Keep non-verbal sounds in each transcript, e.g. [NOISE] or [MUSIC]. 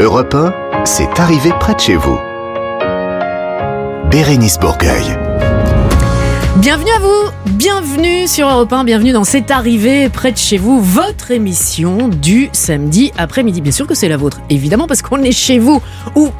Europe 1, c'est arrivé près de chez vous. Bérénice Bourgueil. Bienvenue à vous, bienvenue sur Europe 1, bienvenue dans C'est arrivé près de chez vous, votre émission du samedi après-midi. Bien sûr que c'est la vôtre, évidemment parce qu'on est chez vous, ou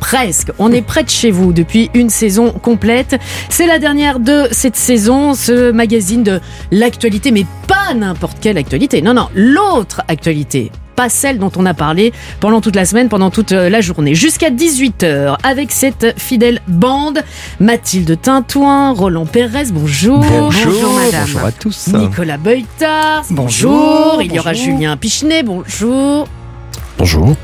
presque, on est près de chez vous depuis une saison complète. C'est la dernière de cette saison, ce magazine de l'actualité, mais pas n'importe quelle actualité, non, non, l'autre actualité pas celle dont on a parlé pendant toute la semaine, pendant toute euh, la journée. Jusqu'à 18h, avec cette fidèle bande, Mathilde Tintouin, Roland Pérez, bonjour. Bonjour, madame. bonjour à tous. Nicolas Beutard, bonjour. Bonjour, Il y aura bonjour. Julien Pichenet, bonjour. Bonjour.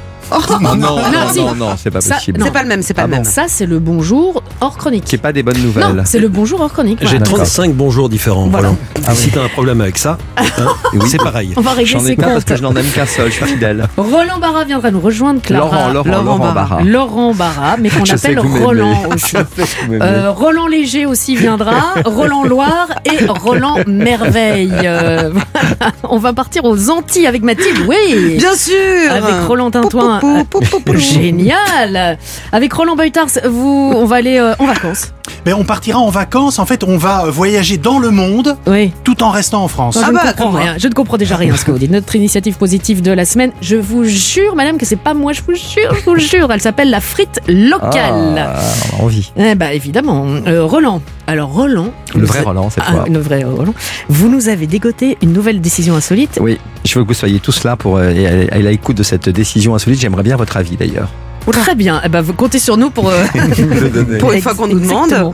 Non, non, si. non, non, c'est pas Ça, possible. non. C'est pas le même, c'est pas Ah le même. Ça, c'est le bonjour hors chronique. C'est pas des bonnes Non, nouvelles. c'est le bonjour hors chronique. J'ai voilà. D'accord. 35 bonjours différents. Voilà. Voilà. Si t'as un problème avec ça, hein, [LAUGHS] c'est pareil. On va régler J'en ai ses qu'un parce comptes. que je n'en aime qu'un seul, je suis fidèle. Roland Barra viendra nous rejoindre, Laurent, Clara. Laurent, Laurent Laurent Barra. Barra. Laurent Barra, mais qu'on [LAUGHS] Je sais appelle que vous m'aimez. Roland [LAUGHS] aussi. Euh, Roland Léger aussi viendra, Roland Loire et Roland Merveille. Euh, voilà. on va partir aux Antilles avec Mathilde, oui. Bien sûr Avec Roland Tintouin. Pou, pou, pou, pou, pou, pou. Génial Avec Roland Beutars, vous, on va aller euh, en vacances. Ben, on partira en vacances. En fait, on va voyager dans le monde Oui. tout en restant en France. je Ah ne bah, comprends rien. Je ne comprends déjà rien à ce que vous dites. Notre initiative positive de la semaine, je vous jure, madame, que c'est pas moi, je vous jure, je vous jure. Elle s'appelle la frite locale. Ah, on a envie. Eh bah évidemment. Euh, Roland. Alors Roland. Le vrai a- Roland, cette Ah, fois. le vrai Roland. Vous nous avez dégoté une nouvelle décision insolite. Oui, je veux que vous soyez tous là pour euh, à l'écoute de cette décision insolite. J'aimerais bien votre avis d'ailleurs. Très bien. Eh ben, vous comptez sur nous pour. euh, [LAUGHS] Pour une fois qu'on nous demande.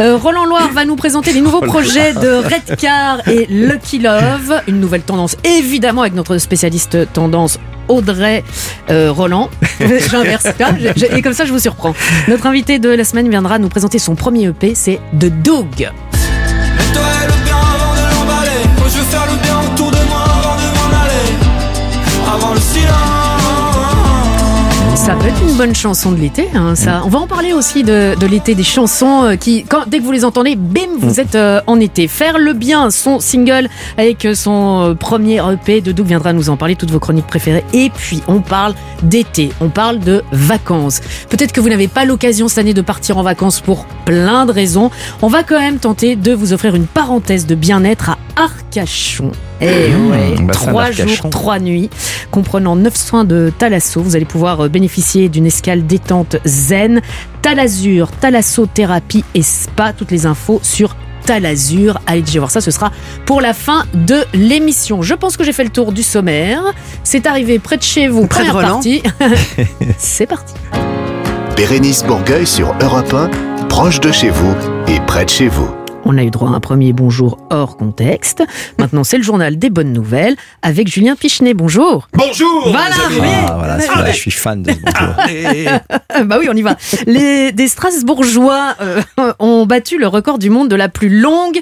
Euh, Roland Loire va nous présenter les nouveaux projets de Redcar et Lucky Love. Une nouvelle tendance, évidemment, avec notre spécialiste tendance. Audrey euh, Roland. [LAUGHS] J'inverse. Ah, je- je- Et comme ça, je vous surprends. Notre invité de la semaine viendra nous présenter son premier EP, c'est The Dog. Ça peut être une bonne chanson de l'été. hein, ça. On va en parler aussi de, de l'été, des chansons euh, qui, quand, dès que vous les entendez, bim, vous êtes euh, en été. Faire le bien, son single avec son euh, premier EP. De Doug viendra nous en parler, toutes vos chroniques préférées. Et puis, on parle d'été, on parle de vacances. Peut-être que vous n'avez pas l'occasion cette année de partir en vacances pour plein de raisons. On va quand même tenter de vous offrir une parenthèse de bien-être à Arcachon. Et Mmh, ouais, bassin trois jours, trois nuits, comprenant 9 soins de Thalasso. Vous allez pouvoir euh, bénéficier d'une escale détente zen, Talazur, Thalassothérapie et spa. Toutes les infos sur Talazur. Allez déjà voir ça, ce sera pour la fin de l'émission. Je pense que j'ai fait le tour du sommaire. C'est arrivé près de chez vous. Près de Première Roland. partie. [LAUGHS] C'est parti. Bérénice Bourgueil sur Europe 1, proche de chez vous et près de chez vous. On a eu droit à un premier bonjour hors contexte. Maintenant, c'est le journal des bonnes nouvelles avec Julien Pichenet. Bonjour. Bonjour Voilà. Ah, voilà, celui-là, je suis fan de ce bonjour. Ah, [LAUGHS] Bah oui, on y va. Les des Strasbourgeois euh, ont battu le record du monde de la plus longue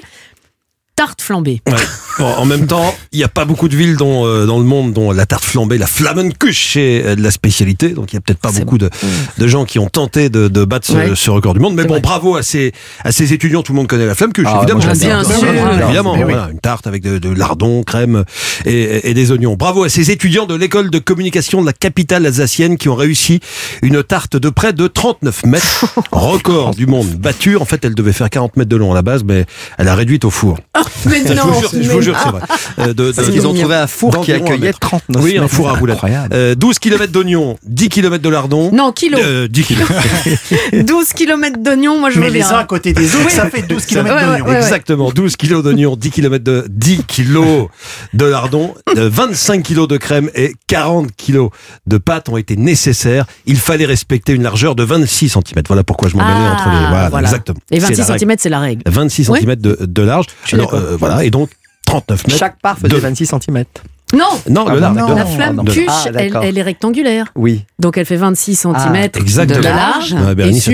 tarte flambée. Ouais. Bon, en même temps, il n'y a pas beaucoup de villes dont, euh, dans le monde dont la tarte flambée, la Flammenkuche est euh, de la spécialité. Donc il n'y a peut-être pas beaucoup de, de gens qui ont tenté de, de battre ce, Ouais. ce record du monde. Mais bon, vrai. bravo à ces, à ces étudiants. Tout le monde connaît la Flammenkuche, Ah, évidemment. moi. Bien sûr. Évidemment, Mais oui. voilà, une tarte avec de, de lardons, crème et, et des oignons. Bravo à ces étudiants de l'école de communication de la capitale alsacienne qui ont réussi une tarte de près de 39 mètres. [LAUGHS] Record du monde battu. En fait, elle devait faire 40 mètres de long à la base, mais elle a réduite au four. Mais je vous jure, je vous jure, c'est vrai. Euh, de- Parce de- qu'ils ont trouvé un four qui accueillait mètre. 39 Oui, un four à roulettes. Incroyable. Euh, 12 km d'oignons, 10 km de lardons. Non, kilo. Euh, 10 kilos. 12 km d'oignons, moi je Mais veux les bien. uns à côté des autres, ça fait 12 km Ouais, ouais, d'oignons. ouais. Exactement, 12 kilos d'oignons, 10 km de 10 kilos de lardons, euh, 25 kilos de crème et 40 kilos de pâte ont été nécessaires. Il fallait respecter une largeur de 26 cm. Voilà pourquoi je m'en Ah, entre les. Voilà, voilà. exactement. Et C'est 26 la règle. cm, c'est la règle. 26 Oui. cm de, de large. Alors, voilà, et donc 39 mètres. Chaque part faisait de- 26 cm. Non Non, Ah le bon, large. non. de La large. flamme de- cuche, Ah, elle, est rectangulaire. Oui. Donc elle fait 26 cm Ah, de large.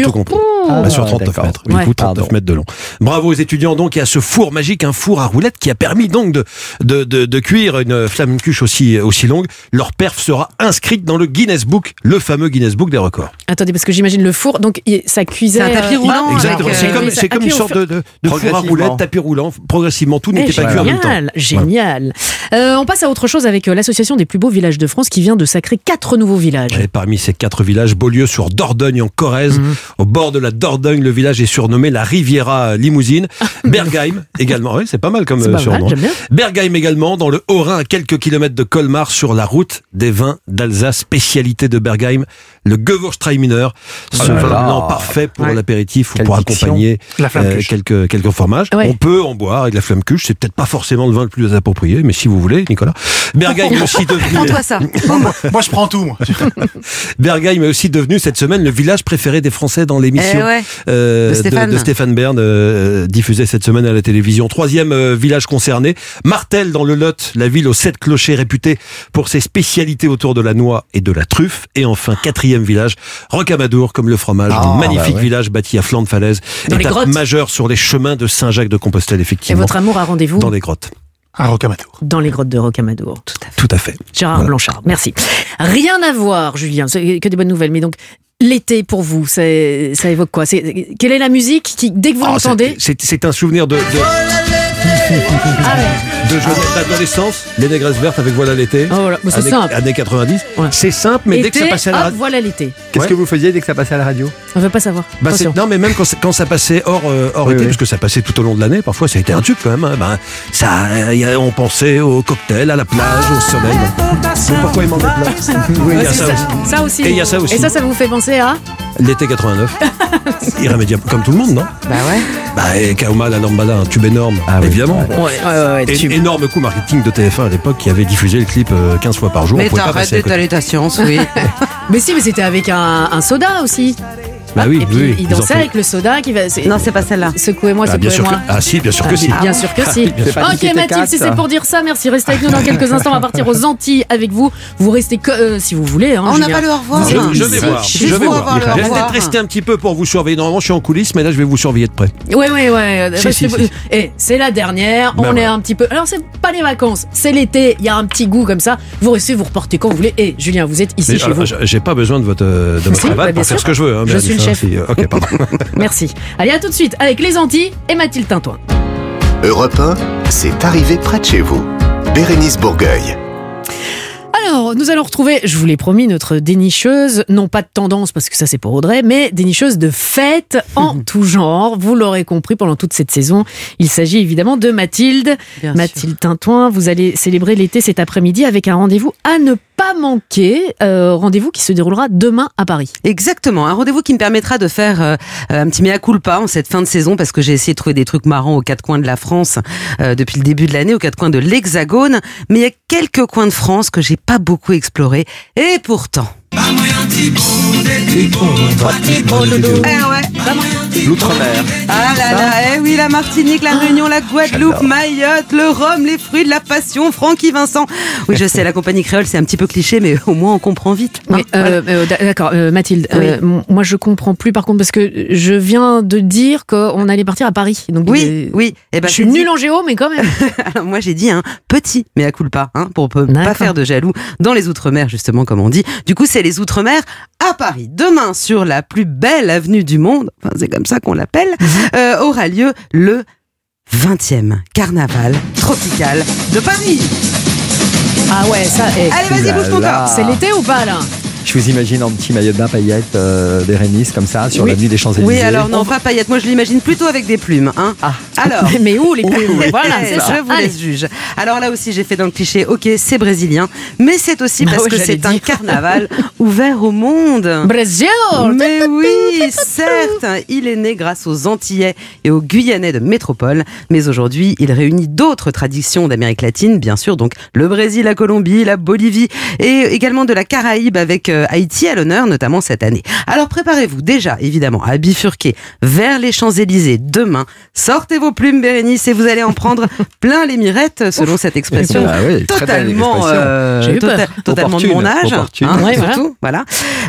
Tout compris. Ah, Bah, sur 39 d'accord. mètres. Du Ouais. coup, 39 Pardon. mètres de long. Bravo aux étudiants donc et à ce four magique, un four à roulettes qui a permis donc de, de, de, de cuire une flamme-cuche aussi, aussi longue. Leur perf sera inscrite dans le Guinness Book, le fameux Guinness Book des records. Attendez, parce que j'imagine le four, donc ça cuisait. C'est un tapis euh, roulant. Exactement. avec, C'est euh, comme, c'est comme une sorte de, de, de four à roulettes, tapis roulant. Progressivement, tout Eh, n'était pas cuit en même temps. génial, génial. Euh, on passe à autre chose avec euh, l'association des plus beaux villages de France qui vient de sacrer quatre nouveaux villages. Et parmi ces quatre villages, Beaulieu sur Dordogne en Corrèze, au bord de la Dordogne, le village est surnommé la Riviera Limousine. [LAUGHS] Bergheim également, oui, c'est pas mal comme euh, pas surnom. Bergheim également, dans le Haut-Rhin, à quelques kilomètres de Colmar, sur la route des vins d'Alsace. Spécialité de Bergheim, le Gewürztraminer, ce Oh là vin blanc parfait pour Ouais. l'apéritif ou Quelle pour diction. accompagner La euh, quelques, quelques fromages. Ouais. On peut en boire avec la flamme cuche, c'est peut-être pas forcément le vin le plus approprié, mais si vous voulez, Nicolas. Bergheim est aussi devenu... Prends-toi ça. Moi, je prends tout. [LAUGHS] Bergheim est aussi devenu cette semaine le village préféré des Français dans l'émission Eh ouais. euh, De Stéphane. de Stéphane Bern, euh, diffusée cette semaine à la télévision. Troisième euh, village concerné, Martel dans le Lot, la ville aux sept clochers réputée pour ses spécialités autour de la noix et de la truffe. Et enfin, quatrième village, Rocamadour, comme le fromage, Ah, un magnifique bah ouais. village bâti à flanc de falaise. Dans les étape grottes. majeure sur les chemins de Saint-Jacques-de-Compostelle, Et effectivement. votre amour a rendez-vous Dans les grottes. Un rocamadour. dans les grottes de Rocamadour. Tout à fait. Tout à fait. Gérard Voilà. Blanchard, merci. Rien à voir, Julien, que des bonnes nouvelles. Mais donc, l'été pour vous, ça évoque quoi? C'est- Quelle est la musique qui, dès que vous Oh, l'entendez? c'est- un souvenir de, de, Ah ouais. de jeunesse, d'adolescence, les négresses vertes avec Voilà l'été. Oh, voilà. Bah, c'est années, simple. années 90. Ouais. C'est simple, mais dès que ça passait à la radio. voilà l'été. Qu'est-ce Ouais. que vous faisiez dès que ça passait à la radio? On veut pas savoir. Bah, non, mais même quand, ça- quand ça passait hors, euh, hors Oui, été, oui. parce que ça passait tout au long de l'année, parfois ça a été un tube quand même. hein. Ben, ça, y a- on pensait au cocktail, à la plage, au soleil. Pourquoi il [LAUGHS] a c'est ça ça, aussi. ça aussi. Et il y a ça aussi. Et ça, ça vous fait penser à? L'été 89. [LAUGHS] Irrémédiable, comme tout le monde, non? Bah ouais. Bah, et Kaoma, la lambada, un tube énorme, Ah évidemment. Ouais, ouais, énorme coup marketing de TF1 à l'époque qui avait diffusé le clip euh, 15 fois par jour. Mais t'arrêtes d'étaler ta science, oui. [LAUGHS] Mais si, mais c'était avec un, un soda aussi. Bah oui, Et puis oui, il dansait avec le soda qui va. c'est- non, c'est pas celle-là. Secouez-moi, Ah, bien sûr que... secouez-moi. ah si, bien sûr que Ah, si. Bien sûr que si. pas dit Ok Mathilde, si c'est pour dire ça, merci. Restez avec nous dans quelques instants. On va partir aux Antilles avec vous. Vous restez que, euh, si vous voulez. hein, On n'a pas le au revoir. Je, je vais ici. voir. Juste Je vais voir. Je vais peut-être rester un petit peu pour vous surveiller. Normalement, je suis en coulisses, mais là, je vais vous surveiller de près. Si, si, que- si. Eh, c'est la dernière. Ben on est un petit peu. Alors, c'est pas les vacances, c'est l'été. Il y a un petit goût comme ça. Vous restez, vous reportez quand vous voulez. Et Julien, vous êtes ici chez alors, vous. J'ai pas besoin de votre, euh, de votre Si, bah, cravate bien pour faire ce que je veux. hein, Je suis chef. si, euh, ok, pardon. [LAUGHS] Merci. Allez, à tout de suite avec les Antilles et Mathilde Tintoin. Europe 1, c'est arrivé près de chez vous. Bérénice Bourgueil. Alors, nous allons retrouver, je vous l'ai promis, notre dénicheuse, non pas de tendance parce que ça c'est pour Audrey, mais dénicheuse de fêtes en [LAUGHS] tout genre. Vous l'aurez compris pendant toute cette saison. Il s'agit évidemment de Mathilde. Bien Mathilde Tintoin, vous allez célébrer l'été cet après-midi avec un rendez-vous à ne pas manquer. Euh, rendez-vous qui se déroulera demain à Paris. Exactement, un rendez-vous qui me permettra de faire euh, un petit mea culpa en cette fin de saison parce que j'ai essayé de trouver des trucs marrants aux quatre coins de la France euh, depuis le début de l'année, aux quatre coins de l'Hexagone, mais il y a quelques coins de France que j'ai pas beaucoup explorés et pourtant. L'outre-mer. Ah là là, eh oui, la Martinique, la Réunion, la Guadeloupe. Mayotte, le Rhum, les fruits de la passion, Francky Vincent. Oui, je sais, la compagnie créole, c'est un petit peu cliché, mais au moins on comprend vite. hein. Mais, euh, euh, D'accord, euh, Mathilde, Oui. euh, moi je comprends plus par contre parce que je viens de dire qu'on allait partir à Paris. Donc, Oui, euh, oui. Eh ben, je suis nulle en géo, mais quand même. [LAUGHS] Alors, moi j'ai dit un petit mais à culpa hein, pour ne pas faire de jaloux dans les outre-mer justement comme on dit. Du coup c'est les outre-mer à Paris. Demain sur la plus belle avenue du monde, enfin c'est comme ça qu'on l'appelle, Mhm. euh, aura lieu le 20e carnaval tropical de Paris. Ah ouais, ça. eh, Allez vas-y bouge ton corps. C'est l'été ou pas là? Je vous imagine en petit maillot de bain paillettes, euh, Bérénice, comme ça, sur Oui. l'avenue des Champs-Élysées. Oui alors non pas paillettes, moi je l'imagine plutôt avec des plumes. Hein. Ah. [LAUGHS] Alors Mais- [LAUGHS] Mais où les plumes Voilà, ça. Je vous Allez. laisse juge. Alors là aussi, j'ai fait dans le cliché, ok, c'est brésilien, mais c'est aussi Ah parce ouais, que c'est un carnaval [LAUGHS] ouvert au monde. Brésil Mais oui, certes, il est né grâce aux Antillais et aux Guyanais de métropole, mais aujourd'hui, il réunit d'autres traditions d'Amérique latine, bien sûr, donc le Brésil, la Colombie, la Bolivie et également de la Caraïbe avec Haïti à l'honneur, notamment cette année. Alors préparez-vous déjà, évidemment, à bifurquer vers les Champs-Élysées demain. Sortez vos plumes, Bérénice, et vous allez en prendre [LAUGHS] plein les mirettes, selon cette expression. Ah oui, totalement, expression. euh, J'ai eu peur. tota- totalement de mon âge. Ouais, voilà. surtout, voilà.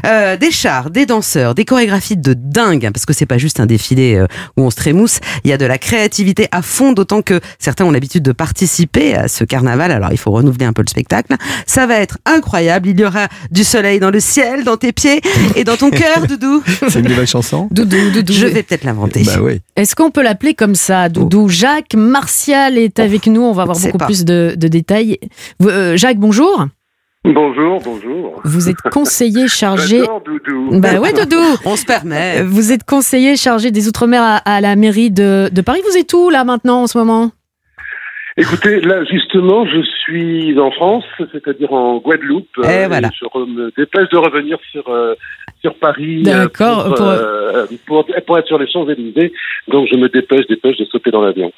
Euh, des chars, des danseurs, des chorégraphies de dingue, hein, parce que c'est pas juste un défilé euh, où on se trémousse. Il y a de la créativité à fond, d'autant que certains ont l'habitude de participer à ce carnaval. Alors il faut renouveler un peu le spectacle. Ça va être incroyable. Il y aura du soleil dans le ciel, dans tes pieds et dans ton cœur, [LAUGHS] Doudou. C'est une nouvelle chanson Doudou, Doudou. Je vais peut-être l'inventer. Bah oui. Est-ce qu'on peut l'appeler comme ça, Doudou Jacques Martial est avec nous. On va avoir beaucoup pas. plus de, de détails. Euh, Jacques, bonjour. Bonjour, bonjour. Vous êtes conseiller [LAUGHS] chargé. Doudou. Bah ouais, Doudou. [LAUGHS] On se permet. Vous êtes conseiller chargé des Outre-mer à, à la mairie de, de Paris. Vous êtes où là maintenant en ce moment? Écoutez, là justement, je suis en France, c'est-à-dire en Guadeloupe. Et euh, voilà. Je me dépêche de revenir sur euh, sur Paris. euh, D'accord, Pour, pour- euh, pour, pour être sur les Champs Élysées, donc je me dépêche, dépêche de sauter dans l'avion.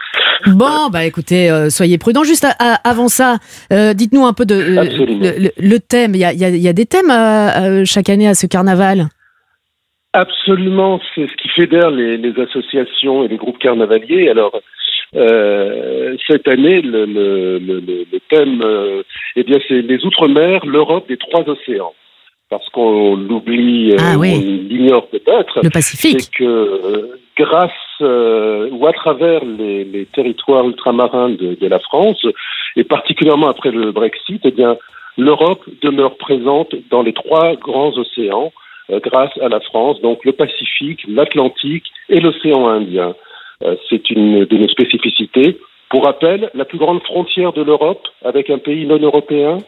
Bon, bah écoutez, soyez prudents. Juste à- à- avant ça, dites-nous un peu de le, thème. Il y a, il y a- il y a des thèmes chaque année à ce carnaval. Absolument, c'est ce qui fédère les, les associations et les groupes carnavaliers. Alors, euh, cette année, le, le, le, le- thème, euh, eh bien, c'est les Outre-mer, l'Europe des trois océans. Parce qu'on l'oublie, euh, Ah oui. on l'ignore peut-être, Le Pacifique. c'est que euh, grâce euh, ou à travers les, les territoires ultramarins de, de la France, et particulièrement après le Brexit, eh bien, l'Europe demeure présente dans les trois grands océans euh, grâce à la France, donc le Pacifique, l'Atlantique et l'océan Indien. Euh, c'est une de nos spécificités. Pour rappel, la plus grande frontière de l'Europe avec un pays non européen,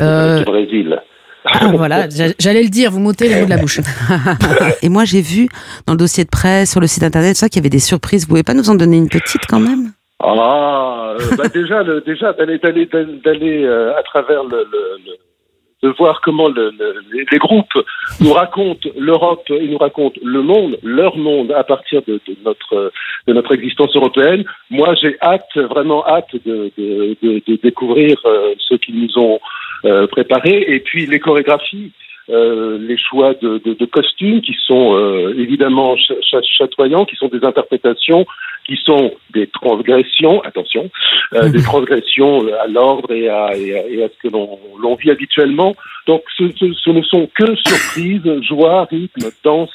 Euh, c'est le Brésil. ah, voilà, j'a- j'allais le dire. Vous m'ôtez les mots de la bouche. [LAUGHS] Et moi, j'ai vu dans le dossier de presse, sur le site internet, ça qu'il y avait des surprises. Vous pouvez pas nous en donner une petite quand même? Ah, euh, bah déjà, le, déjà d'aller d'aller d'aller euh, à travers le, le- le- de voir comment le, le- les, groupes nous racontent l'Europe, ils nous racontent le monde, leur monde à partir de, notre de notre existence européenne. Moi, j'ai hâte, vraiment hâte de, de, découvrir euh, ce qu'ils nous ont euh, préparé et puis les chorégraphies. euh, les choix de, costumes qui sont évidemment ch- ch- chatoyants, qui sont des interprétations qui sont des transgressions, attention, euh, des transgressions à l'ordre et à, et à, et à ce que l'on l'on vit habituellement. Donc ce, ce, ce ne sont que surprises, joie, rythme, danse,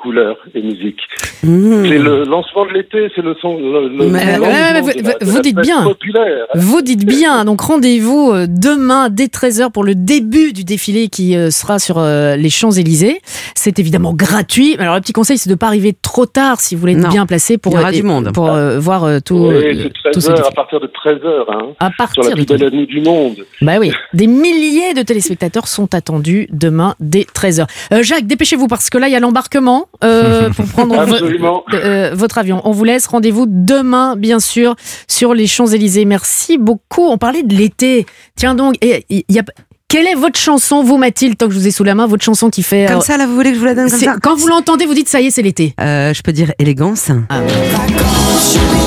couleur et musique. Mmh. C'est le lancement de l'été, c'est le son. Le, le Mais mais vous- de la- vous de la dites bien. Populaire. Vous dites bien, donc rendez-vous euh, demain dès 13h pour le début du défilé qui euh, sera sur euh, les Champs-Élysées. C'est évidemment gratuit. Alors le petit conseil, c'est de ne pas arriver trop tard si vous voulez être Non. bien placé pour, Il y aura euh, du monde. pour euh, voir euh, tout, Oui, c'est tout ce 13 heures, à défilé. partir de 13 heures, hein, À sur partir la de plus belle avenue du monde. Bah oui, [LAUGHS] des milliers de téléspectateurs sont attendus demain dès 13h. Euh, Jacques, dépêchez-vous parce que là, il y a l'embarquement euh, pour prendre [LAUGHS] vo- euh, votre avion. On vous laisse. Rendez-vous demain, bien sûr, sur les Champs-Élysées. Merci beaucoup. On parlait de l'été. Tiens donc, et, il y a... quelle est votre chanson, vous, Mathilde, tant que je vous ai sous la main, votre chanson qui fait... Comme euh, ça, là, vous voulez que je vous la donne comme ça quand vous l'entendez, vous dites ça y est, c'est l'été. Euh, Je peux dire élégance. Ah.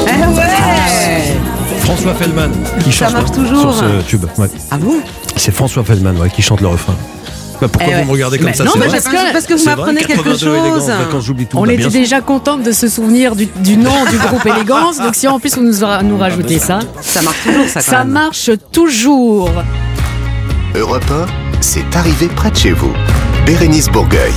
Eh ouais François Fellman qui Ça chante marche hein, toujours. sur ce tube. Ouais. Ah bon? C'est François Fellman ouais, qui chante le refrain. Bah, pourquoi Eh ouais. vous me regardez comme Mais ça non, mais parce que- parce que vous m'apprenez quelque 82 élégance, chose. tout. On Bah, était sûr. déjà contente de se souvenir du, du nom du groupe Élégance. Donc si en plus vous nous, nous rajoutez ça, Ça marche toujours, ça, quand ça même. marche toujours. Europe 1, c'est arrivé près de chez vous. Bérénice Bourgueil.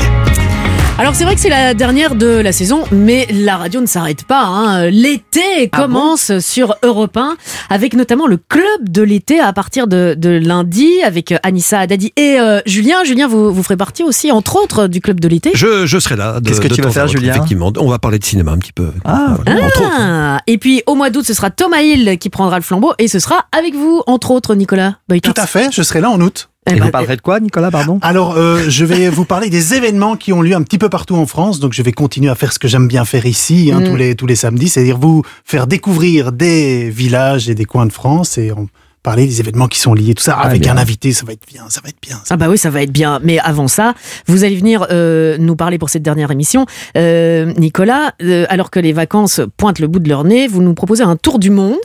Alors c'est vrai que c'est la dernière de la saison, mais la radio ne s'arrête pas. hein. L'été Ah commence sur Europe 1, avec notamment le club de l'été à partir de, de lundi, avec euh, Anissa Haddadi et euh, Julien. Julien, vous, vous ferez partie aussi, entre autres, du club de l'été. Je, je serai là. de- Qu'est-ce que de tu vas faire, autre, Julien Effectivement, on va parler de cinéma un petit peu. Ah, Voilà, entre autres. Ah, et puis au mois d'août, ce sera Thomas Hill qui prendra le flambeau, et ce sera avec vous, entre autres, Nicolas. Tout à fait, je serai là en août. Eh Et ben, vous parlerez de quoi, Nicolas, pardon? Alors, euh, je vais [LAUGHS] vous parler des événements qui ont lieu un petit peu partout en France. Donc, je vais continuer à faire ce que j'aime bien faire ici, hein, Mm. tous les tous les samedis, c'est-à-dire vous faire découvrir des villages et des coins de France et en parler des événements qui sont liés, tout ça, Ah, avec bien. un invité, ça va être bien, ça va être bien. ça. Ah bah oui, ça va être bien. Mais avant ça, vous allez venir euh, nous parler pour cette dernière émission. Euh, Nicolas, euh, alors que les vacances pointent le bout de leur nez, vous nous proposez un tour du monde.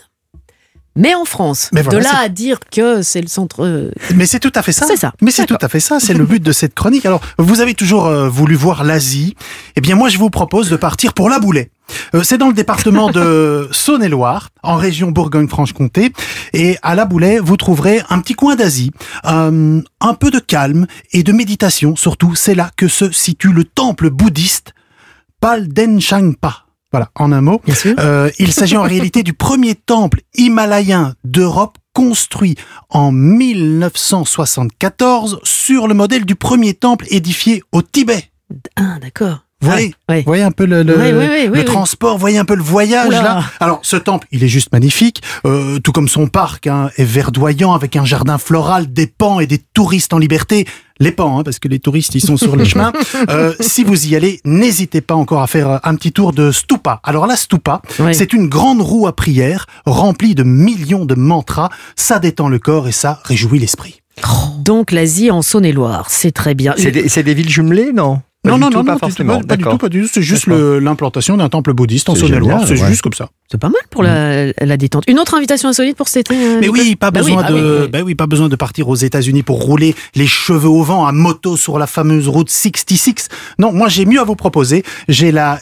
Mais en France, Mais voilà, de là à dire que c'est le centre. euh, Mais c'est tout à fait ça. C'est ça. Mais c'est tout à fait ça. C'est le but de cette chronique. Alors, vous avez toujours euh, voulu voir l'Asie. Eh bien, moi, je vous propose de partir pour la boulet. Euh, c'est dans le département de [LAUGHS] Saône-et-Loire, en région Bourgogne-Franche-Comté. Et à La Boulay, vous trouverez un petit coin d'Asie, euh, un peu de calme et de méditation. Surtout, c'est là que se situe le temple bouddhiste Paldenshangpa. Voilà, en un mot. Bien sûr. Euh, il s'agit en réalité du premier temple himalayen d'Europe construit en 1974 sur le modèle du premier temple édifié au Tibet. Ah, d'accord. Vous voyez, vous voyez un peu le, le, transport, voyez un peu le voyage Oula. là. Alors ce temple, il est juste magnifique, euh, tout comme son parc hein, est verdoyant avec un jardin floral, des pans et des touristes en liberté. Les pans, hein, parce que les touristes ils sont sur les [LAUGHS] chemins. Euh, si vous y allez, n'hésitez pas encore à faire euh, un petit tour de stupa. Alors la stupa, c'est une grande roue à prière remplie de millions de mantras. Ça détend le corps et ça réjouit l'esprit. Donc l'Asie en Saône-et-Loire, c'est très bien. C'est des, villes jumelées, non? Non, non, tout, non, pas non, du tout, forcément. pas, du tout, pas du tout. C'est juste l'implantation d'un temple bouddhiste en Saône-et-Loire. C'est ouais. juste comme ça. C'est pas mal pour la, la détente. Une autre invitation insolite pour cet été euh, Mais oui, pas Bah oui, besoin ah de, oui, oui. ben oui, pas besoin de partir aux États-Unis pour rouler les cheveux au vent à moto sur la fameuse route 66. Non, moi j'ai mieux à vous proposer. J'ai la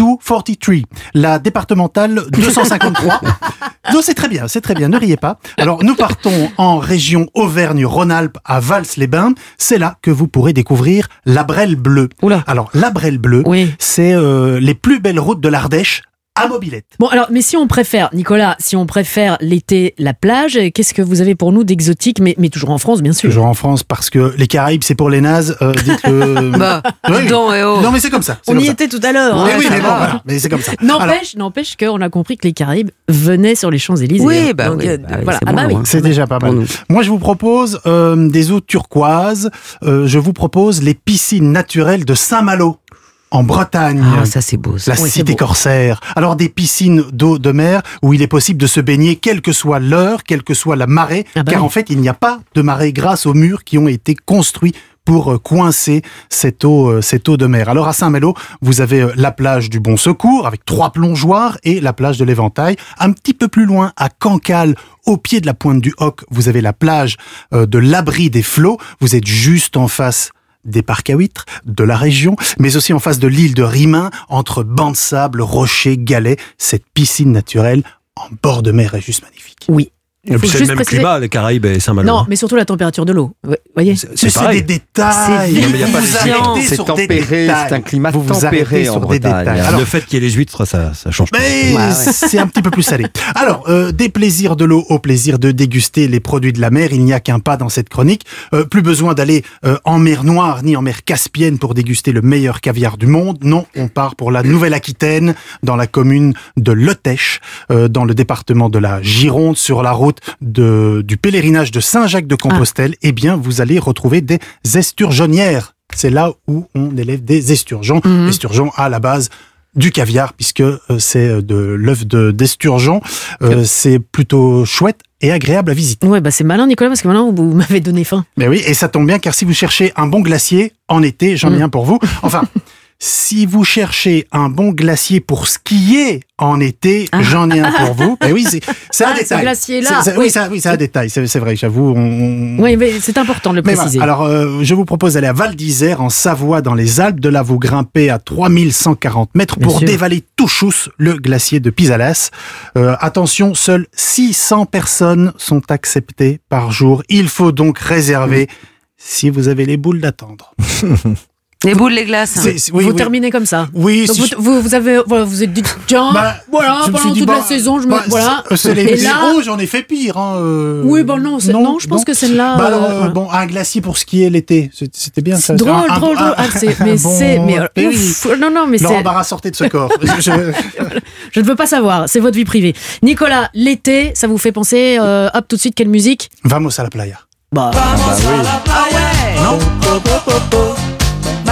D243, la départementale 253. [LAUGHS] non, c'est très bien, c'est très bien. Ne riez pas. Alors nous partons en région Auvergne-Rhône-Alpes à Vals-les-Bains. C'est là que vous pourrez découvrir la Brelle bleue. Oula. Alors la Brelle bleue, Oui. c'est euh, les plus belles routes de l'Ardèche à mobilette. Bon alors, mais si on préfère, Nicolas, si on préfère l'été, la plage, qu'est-ce que vous avez pour nous d'exotique, mais, mais toujours en France, bien sûr. Toujours en France parce que les Caraïbes c'est pour les nazes. Euh, dites que [LAUGHS] Bah, eh oh. Non mais c'est comme ça. c'est On comme y ça. était tout à l'heure. Oui, hein, oui, ça mais bon, voilà. Mais c'est comme ça. Alors, N'empêche, n'empêche qu'on a compris que les Caraïbes venaient sur les Champs-Élysées. Oui, bah Donc, oui, euh, bah oui, voilà. c'est Ah bah bon, oui. hein. c'est déjà pas mal. Moi, je vous propose euh, des eaux turquoises. Euh, je vous propose les piscines naturelles de Saint-Malo, en Bretagne. Ah, ça c'est beau. ça. La Oui, cité corsaire. Alors des piscines d'eau de mer où il est possible de se baigner quelle que soit l'heure, quelle que soit la marée, Ah bah car oui. en fait il n'y a pas de marée grâce aux murs qui ont été construits pour euh, coincer cette eau, euh, cette eau de mer. Alors à Saint-Mélo, vous avez euh, la plage du Bon Secours avec trois plongeoires et la plage de l'Éventail. Un petit peu plus loin, à Cancale, au pied de la pointe du Hoc, vous avez la plage de l'abri des flots. Vous êtes juste en face des parcs à huîtres de la région, mais aussi en face de l'île de Rimain, entre bancs de sable, rochers, galets. Cette piscine naturelle en bord de mer est juste magnifique. Oui. Et Il puis faut c'est le même préciser- climat, les Caraïbes et Saint-Malo. Non, mais surtout la température de l'eau. Vous voyez C'est- des détails. C'est a vous vous différence. C'est sur des tempéré, détails. c'est un climat vous vous tempéré arrêtez en sur des Bretagne. détails. Alors, le fait qu'il y ait les huîtres, ça, ça change pas. mais Ouais, ouais. c'est un petit peu plus salé. Alors, euh, des plaisirs de l'eau au plaisir de déguster les produits de la mer, il n'y a qu'un pas dans cette chronique. Euh, plus besoin d'aller euh, en mer Noire ni en mer Caspienne pour déguster le meilleur caviar du monde. Non, on part pour la Nouvelle-Aquitaine, dans la commune de Lotèche, euh, dans le département de la Gironde, sur la route de, du pèlerinage de Saint-Jacques-de-Compostelle. Eh bien, vous allez retrouver des esturgeonnières. C'est là où on élève des esturgeons. Mhm. Esturgeons à la base du caviar puisque euh, c'est euh, de l'œuf de d'esturgeon. Euh, c'est plutôt chouette et agréable à visiter. Ouais, bah c'est malin, Nicolas, parce que maintenant vous m'avez donné faim. Mais oui, et ça tombe bien car si vous cherchez un bon glacier en été, j'en ai Mm. un pour vous. Enfin, [LAUGHS] si vous cherchez un bon glacier pour skier en été, Ah. j'en ai un pour vous. Mais [LAUGHS] oui, c'est c'est un Ah, ce détail. glacier-là, C'est- c'est- oui. Oui, ça- oui, c'est un détail. C'est c'est vrai, j'avoue. on- Oui, mais c'est important de le mais voilà. préciser. Alors, euh, je vous propose d'aller à Val d'Isère, en Savoie, dans les Alpes. De là, vous grimpez à 3140 mètres pour sûr. dévaler tout chousse le glacier de Pisalas. Euh, attention, seules 600 personnes sont acceptées par jour. Il faut donc réserver si vous avez les boules d'attendre. [LAUGHS] Les boules, les glaces. hein. Oui, vous oui. terminez comme ça. Oui, Donc si vous, je- vous, vous avez, voilà, vous êtes dit, tiens, Bah, voilà, pendant dit, toute bah, la saison, je me, bah, voilà. c'est- les, Et les là- rouges, j'en ai fait pire. Hein, euh, Oui, bon, non, c'est- non, je pense que celle-là, Bah euh, euh, voilà. bon, un glacier pour skier l'été, c'était bien ça. Drôle, Un- un- drôle, un- drôle. Ah, [LAUGHS] mais bon- c'est, mais, ouf, non, non, mais c'est, L'embarras sortait de ce corps. [LAUGHS] Je- je ne veux pas savoir, c'est votre vie privée. Nicolas, l'été, ça vous fait penser, hop, tout de suite, quelle musique? Vamos à la playa. Bah, Ah ouais Non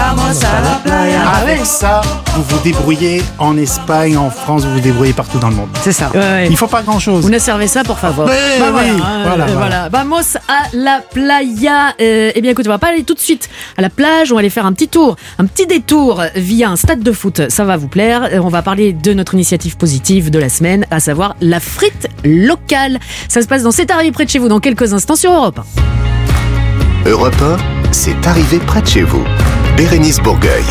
Vamos à la playa. Avec ça, vous vous débrouillez en Espagne, en France, vous vous débrouillez partout dans le monde. C'est ça. ouais, ouais. Il faut pas grand chose. Vous ne servez ça pour favor. Mais Bah oui, voilà, voilà, euh, voilà. Vamos à la playa. Euh, eh bien, écoutez, on va pas aller tout de suite à la plage. On va aller faire un petit tour, un petit détour via un stade de foot. Ça va vous plaire. Euh, On va parler de notre initiative positive de la semaine, à savoir la frite locale. Ça se passe dans C'est arrivé près de chez vous dans quelques instants sur Europe. Europe 1, c'est arrivé près de chez vous. Bérénice Bourgueil.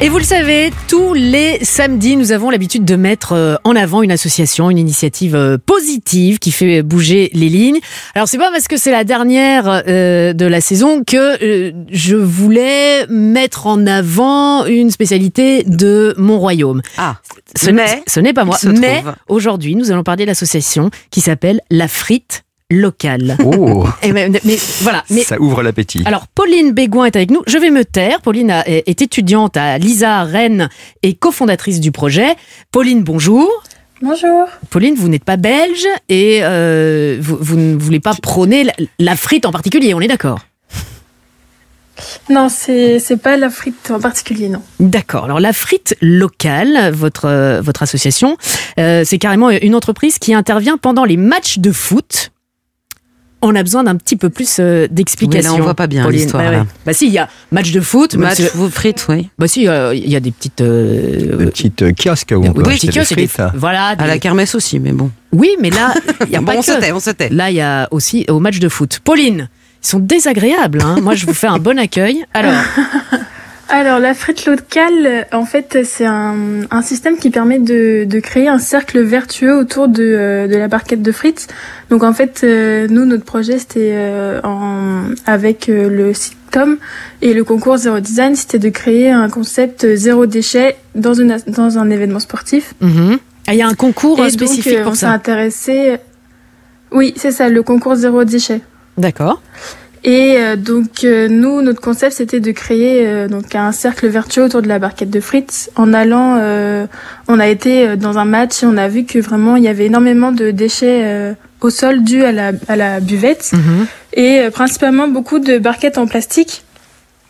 Et vous le savez, tous les samedis, nous avons l'habitude de mettre euh, en avant une association, une initiative euh, positive qui fait bouger les lignes. Alors c'est pas parce que c'est la dernière euh, de la saison que euh, je voulais mettre en avant une spécialité de mon royaume. Ah, Ce n'est- mais ce n'est pas moi. Mais aujourd'hui, nous allons parler de l'association qui s'appelle La Frite Locale. Oh, [LAUGHS] Et mais, mais voilà. Mais ça ouvre l'appétit. alors, Pauline Bégoin est avec nous. Je vais me taire. Pauline a- est étudiante à l'ISA Rennes et cofondatrice du projet. Pauline, bonjour. Bonjour. Pauline, vous n'êtes pas belge et euh, vous, vous ne voulez pas prôner la, la frite en particulier, on est d'accord? Non, c'est c'est pas la frite en particulier, non. D'accord. Alors la frite locale, votre euh, votre association, euh, c'est carrément une entreprise qui intervient pendant les matchs de foot. On a besoin d'un petit peu plus euh, d'explications. Oui, là, on voit pas bien Pauline. l'histoire, Bah, ouais. Bah si, il y a match de foot. match vous frites, oui. Bah si, euh, il y a des petites. euh, Une petite euh, kiosque où on oui, peut des acheter petits des kiosques des- frites. Voilà. À des- la kermesse aussi, mais bon. Oui, mais là, il y a [LAUGHS] bon, pas on que. se tait, on se tait. Là, il y a aussi au match de foot. Pauline, ils sont désagréables. Hein. Moi, je vous fais un bon accueil. Alors, Alors, la frite locale, euh, en fait, c'est un, un système qui permet de, de créer un cercle vertueux autour de, euh, de la barquette de frites. Donc, en fait, euh, nous, notre projet, c'était euh, avec le site Tom et le concours Zéro Design, c'était de créer un concept zéro déchet dans, une, dans un événement sportif. mhm. Ah, il y a un concours et spécifique donc, pour on s'est ça. intéressé. Oui, c'est ça, le concours Zéro déchet. D'accord. Et euh, donc euh, nous, notre concept, c'était de créer euh, donc un cercle vertueux autour de la barquette de frites. En allant, euh, on a été dans un match et on a vu que vraiment il y avait énormément de déchets euh, au sol dus à la, à la buvette Mhm. et euh, principalement beaucoup de barquettes en plastique.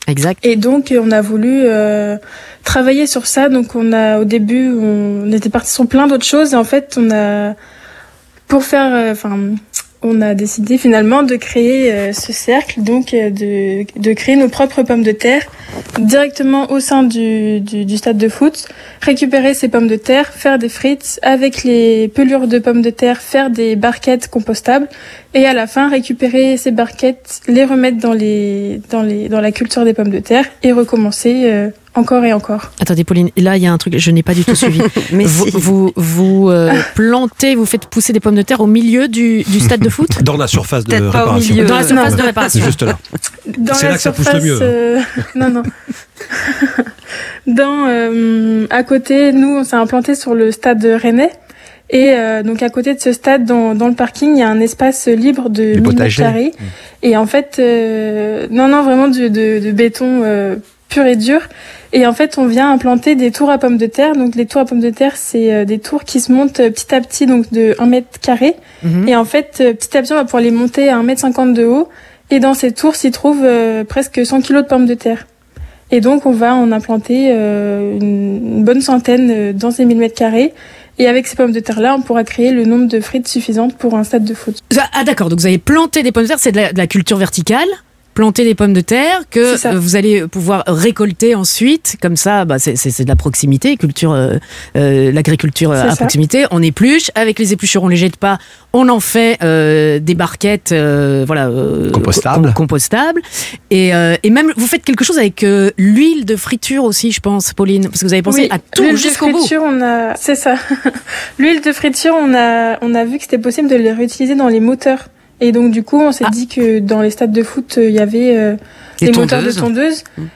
Exact. Et donc on a voulu euh, travailler sur ça. Donc on a au début, on était parti sur plein d'autres choses. Et en fait, on a pour faire, euh, enfin, on a décidé finalement de créer euh, ce cercle, donc euh, de, de créer nos propres pommes de terre directement au sein du, stade de foot, récupérer ces pommes de terre, faire des frites avec les pelures de pommes de terre, faire des barquettes compostables et à la fin récupérer ces barquettes, les remettre dans dans la culture des pommes de terre et recommencer euh, encore et encore. Attendez, Pauline, là, il y a un truc, je n'ai pas du tout suivi. [LAUGHS] Mais vous si. vous, vous, euh, plantez, vous faites pousser des pommes de terre au milieu du, du stade de foot? [LAUGHS] Dans la surface de Peut-être pas au réparation. milieu. Dans la surface non. de réparation. C'est juste là. Dans C'est la là que ça pousse le surface, mieux, hein. euh, non, non. [LAUGHS] Dans, euh, à côté, nous, on s'est implanté sur le stade rennais. Et euh, donc à côté de ce stade, dans, dans le parking, il y a un espace libre de 1000 mètres carrés. Et en fait, euh, non, non, vraiment du, de, de béton euh, pur et dur. Et en fait, on vient implanter des tours à pommes de terre. Donc les tours à pommes de terre, c'est euh, des tours qui se montent euh, petit à petit, donc de 1 mètre carré. Mhm. Et en fait, euh, petit à petit, on va pouvoir les monter à 1m50 de haut. Et dans ces tours s'y trouvent euh, presque 100 kilos de pommes de terre. Et donc, on va en implanter euh, une, bonne centaine dans ces 1000 mètres carrés. Et avec ces pommes de terre-là, on pourra créer le nombre de frites suffisantes pour un stade de foot. Ah d'accord, donc vous avez planté des pommes de terre, c'est de la culture verticale planter des pommes de terre que vous allez pouvoir récolter ensuite comme ça bah, c'est- de la proximité culture euh, euh, l'agriculture à ça. proximité on épluche avec les épluchures on les jette pas on en fait euh, des barquettes euh, voilà euh, Compostables. com- compostables et, euh, et même vous faites quelque chose avec euh, l'huile de friture aussi je pense Pauline parce que vous avez pensé Oui, à tout l'huile de jusqu'au bout friture, on a, c'est ça. [LAUGHS] L'huile de friture, on a, on a vu que c'était possible de les réutiliser dans les moteurs. Et donc, du coup, on s'est Ah. dit que dans les stades de foot, euh, il y avait euh, Les des moteurs de tondeuses. tondeuse.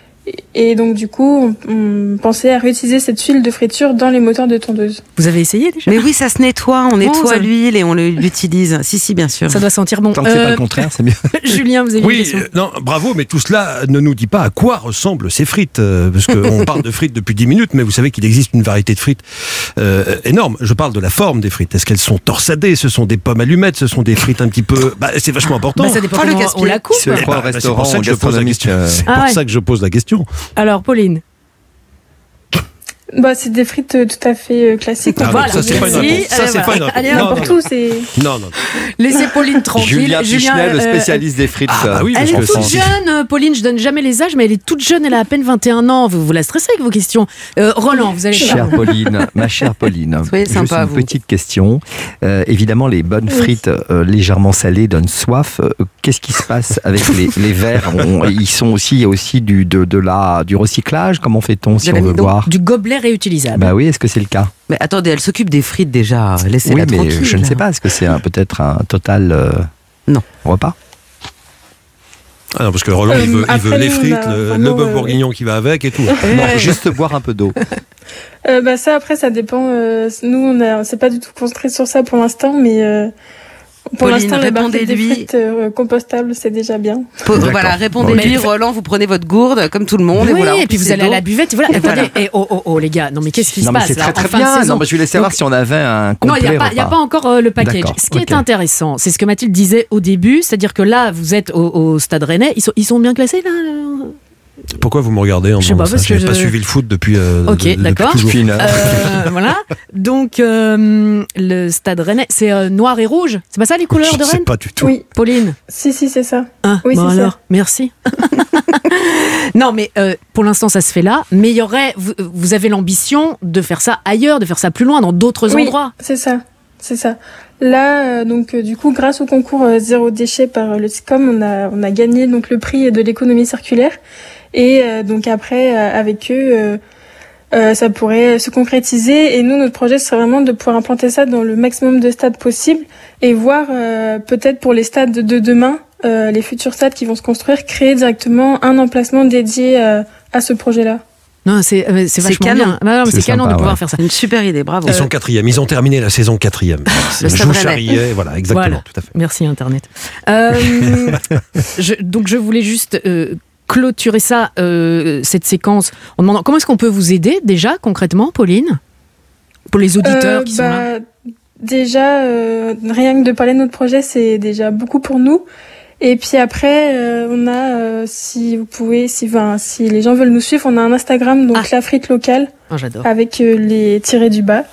Et- donc, du coup, on, on pensait à réutiliser cette huile de friture dans les moteurs de tondeuse. vous avez essayé déjà Mais oui, ça se nettoie, on nettoie ça- l'huile et on l'utilise. [LAUGHS] Si, si, bien sûr. ça doit sentir bon Tant que c'est pas Euh, le contraire, c'est mieux. [LAUGHS] Julien vous avez une Oui, question euh, non, bravo, mais tout cela ne nous dit pas à quoi ressemblent ces frites, euh, parce qu'on parle de frites depuis 10 minutes, mais vous savez qu'il existe une variété de frites euh, énorme. Je parle de la forme des frites. Est-ce qu'elles sont torsadées? Ce sont des pommes allumettes? Ce sont des frites un petit peu... Bah, c'est vachement important. Bah, ça dépend Oh, le on la coupe C'est Eh bah, bah, pour ça que je pose la question. Alors Pauline Bah, c'est des frites euh, tout à fait euh, classiques. Ah, Voilà, ça, c'est pas une réponse. Ça, Allez, c'est voilà. pas une réponse. Allez, Non, hop. non, Pour tout, c'est. Non, non. Laissez Pauline tranquille. Julien Pichenet, le euh, spécialiste des frites. Ah, bah oui, Elle est toute jeune, Pauline. Je donne jamais les âges, mais elle est toute jeune. Elle a à peine 21 ans. Vous vous la stressez avec vos questions. Euh, Roland, vous allez Chère Pauline, ma chère Pauline, Soyez juste sympa, une vous. petite question. Euh, évidemment, les bonnes Oui. frites euh, légèrement salées donnent soif. Qu'est-ce qui se passe avec les, [LAUGHS] les verres? On- Ils sont aussi, il y a aussi du, de, de la, du recyclage? Comment fait-on si on veut boire? Du gobelet réutilisable. Bah oui, est-ce que c'est le cas? Mais attendez, elle s'occupe des frites déjà. Laissez-la Oui, mais tranquille. je ne sais pas. Est-ce que c'est peut-être un total euh, Non. repas? Ah non, parce que Roland, il Euh, veut, il veut après, les frites, a le, le bœuf euh, bourguignon qui va avec et tout. [LAUGHS] Non, juste boire un peu d'eau. [LAUGHS] Euh, bah, ça, après, ça dépend. euh, nous, on s'est pas du tout concentré sur ça pour l'instant, mais euh, pour l'instant, les barquettes des répondez-lui. frites euh, compostables, c'est déjà bien. Po-. Voilà, répondez-lui. Roland, vous prenez votre gourde, comme tout le monde, et oui, voilà. et puis vous allez à la buvette. et Voilà. Et Attendez, et oh, oh, oh, les gars, non mais qu'est-ce qui non, se mais passe c'est très très bien. Non, mais je voulais savoir Donc- si on avait un Non, il n'y a, pas- il y a repas. pas encore euh, le package. Ce qui est intéressant, c'est ce que Mathilde disait au début, c'est-à-dire que là, vous êtes au, au Stade Rennais. Ils sont, ils sont bien classés là euh Pourquoi vous me regardez en Je sais disant pas, parce que J'avais pas je- suivi le foot depuis, euh, Ok, de- d'accord. toujours. Depuis. Euh, Voilà. Donc, euh, le Stade Rennais, c'est euh, noir et rouge. C'est pas ça les couleurs Je de sais Rennes pas du tout. Oui, Pauline si, si, c'est ça. Hein Oui, Bon c'est ça. alors, merci. [LAUGHS] non, mais euh, pour l'instant, ça se fait là. Mais il y aurait, vous, vous avez l'ambition de faire ça ailleurs, de faire ça plus loin, dans d'autres Oui. endroits. C'est ça, c'est ça. Là, euh, donc, euh, du coup, grâce au concours euh, zéro déchet par le SICOM, on a, on a gagné donc le prix de l'économie circulaire. Et euh, donc après, euh, avec eux, euh, euh, ça pourrait se concrétiser. Et nous, notre projet, ce serait vraiment de pouvoir implanter ça dans le maximum de stades possible et voir euh, peut-être pour les stades de demain, euh, les futurs stades qui vont se construire, créer directement un emplacement dédié euh, à ce projet-là. Non, c'est euh, vachement canon. bien. Bah non, C'est canon sympa, de pouvoir ouais. faire ça. Une super idée, bravo. Ils sont quatrième. Ils ont terminé la saison quatrième. Le vous Rennais. charriais, voilà, exactement, Voilà. tout à fait. Merci Internet. Euh, [LAUGHS] je- donc je voulais juste euh, clôturer ça, euh, cette séquence, en demandant comment est-ce qu'on peut vous aider déjà concrètement, Pauline? Pour les auditeurs Euh, qui sont là. bah, Déjà, euh, rien que de parler de notre projet, c'est déjà beaucoup pour nous. Et puis après, on a, si vous pouvez, si, enfin, si les gens veulent nous suivre, on a un Instagram, donc Ah. la frite locale, Oh, J'adore. avec les tirés du bas.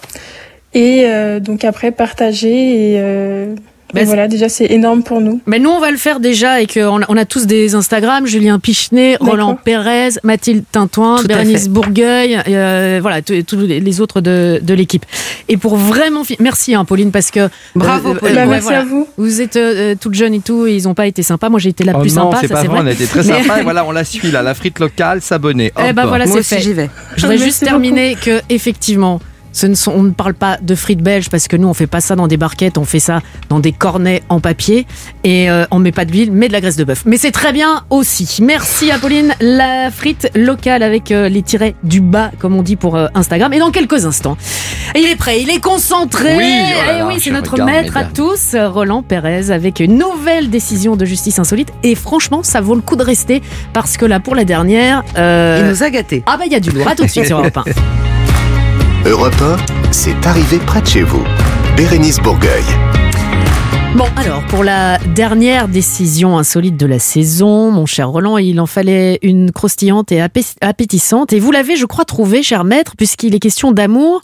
Et donc après, partager. Et, euh, et voilà, déjà, c'est énorme pour nous. Mais nous, on va le faire déjà et qu'on a, on a tous des Instagram. Julien Pichenet, Roland. Pérez, Mathilde Tintouin, Tout Bérénice. Bourgueil, euh, voilà, tous les autres de, de l'équipe. Et pour vraiment, merci hein, Pauline, parce que Bravo, euh, Pauline. Bah, ouais, merci voilà. à vous. Vous êtes euh, toute jeune et tout, et ils n'ont pas été sympas. Moi, j'ai été la Oh plus non, sympa, c'est pas vrai, vrai. on a été très Mais- sympa et [LAUGHS] voilà, on la suit là, la frite locale, s'abonner. Eh ben Hop. voilà, Moi c'est aussi, fait. j'y vais. Je voudrais juste terminer que effectivement, ce ne sont, on ne parle pas de frites belges parce que nous on fait pas ça dans des barquettes, on fait ça dans des cornets en papier et euh, on met pas d'huile mais de la graisse de bœuf. Mais c'est très bien aussi. Merci à Pauline, la frite locale avec euh, les tirets du bas comme on dit pour euh, Instagram. Et dans quelques instants, il est prêt, il est concentré. Oui, oh là et là, oui, c'est notre maître à tous, Roland Pérez, avec une nouvelle décision de justice insolite. Et franchement, ça vaut le coup de rester parce que là pour la dernière. euh, Il nous a gâtés. ah bah il y a du lourd, à tout de suite sur Europe 1. [LAUGHS] Europe 1, c'est arrivé près de chez vous. Bérénice Bourgueil. Bon, alors, pour la dernière décision insolite de la saison, mon cher Roland, il en fallait une croustillante et appétissante. Et vous l'avez, je crois, trouvé, cher maître, puisqu'il est question d'amour,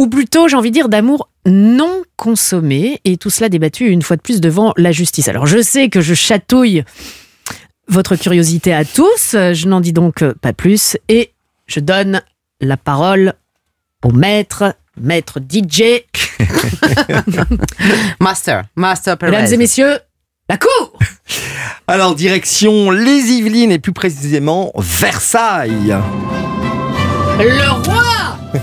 ou plutôt, j'ai envie de dire, d'amour non consommé. Et tout cela débattu une fois de plus devant la justice. Alors, je sais que je chatouille votre curiosité à tous. Je n'en dis donc pas plus. Et je donne la parole au maître, maître DJ, [LAUGHS] Master, Master Perez. mesdames et messieurs, la cour Alors, direction les Yvelines et plus précisément Versailles. Le roi [LAUGHS]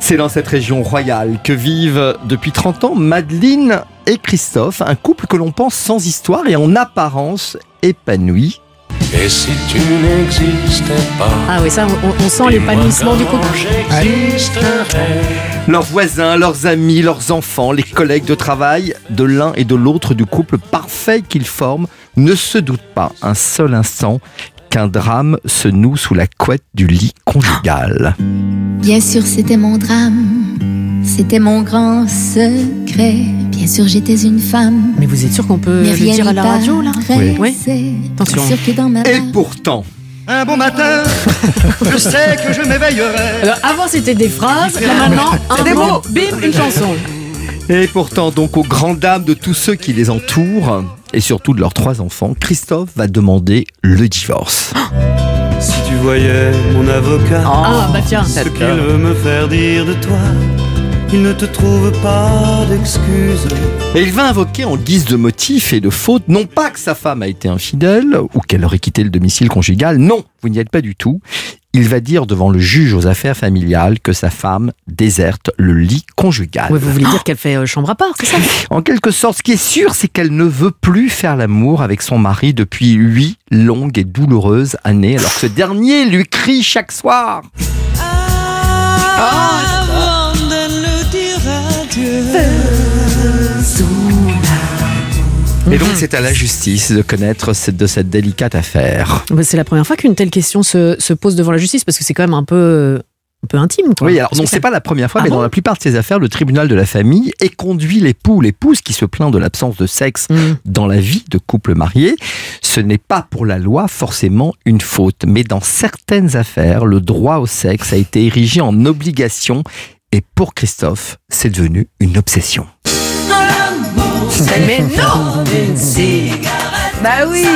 C'est dans cette région royale que vivent depuis 30 ans Madeleine et Christophe, un couple que l'on pense sans histoire et en apparence épanoui. Et si tu n'existais pas Ah oui, ça, on, on sent l'épanouissement du couple. J'existerais. Leurs voisins, leurs amis, leurs enfants, les collègues de travail de l'un et de l'autre du couple parfait qu'ils forment ne se doutent pas un seul instant qu'un drame se noue sous la couette du lit conjugal. Bien sûr, c'était mon drame, c'était mon grand secret. Bien sûr, j'étais une femme. Mais vous êtes sûr qu'on peut mais le dire à la radio, là. Oui. Attention. Bien sûr que dans ma Et pourtant, Un bon matin, je sais que je m'éveillerai. [LAUGHS] Alors, avant, c'était des phrases, là maintenant, un des mot, mots. bim, une chanson. Et pourtant, donc, aux grandes dames de tous ceux qui les entourent, et surtout de leurs trois enfants, Christophe va demander le divorce. Si tu voyais mon avocat, Ah, bah tiens. ce qu'il veut me faire dire de toi, il ne te trouve pas d'excuses. Et il va invoquer en guise de motif et de faute, non pas que sa femme a été infidèle ou qu'elle aurait quitté le domicile conjugal, non, vous n'y êtes pas du tout. Il va dire devant le juge aux affaires familiales que sa femme déserte le lit conjugal. Ouais, vous voulez dire qu'elle fait euh, chambre à part, c'est ça? [LAUGHS] En quelque sorte, ce qui est sûr, c'est qu'elle ne veut plus faire l'amour avec son mari depuis huit longues et douloureuses années, alors que ce dernier lui crie chaque soir. Et donc c'est à la justice de connaître cette- de cette délicate affaire. C'est la première fois qu'une telle question se, se pose devant la justice parce que c'est quand même un peu, un peu intime. Quoi. Oui, alors non, c'est pas la première fois, Ah mais bon dans la plupart de ces affaires, le tribunal de la famille est conduit l'époux ou l'épouse qui se plaint de l'absence de sexe Mm. dans la vie de couple marié. Ce n'est pas pour la loi forcément une faute, mais dans certaines affaires, le droit au sexe a été érigé en obligation et pour Christophe, c'est devenu une obsession. Mais non Bah oui,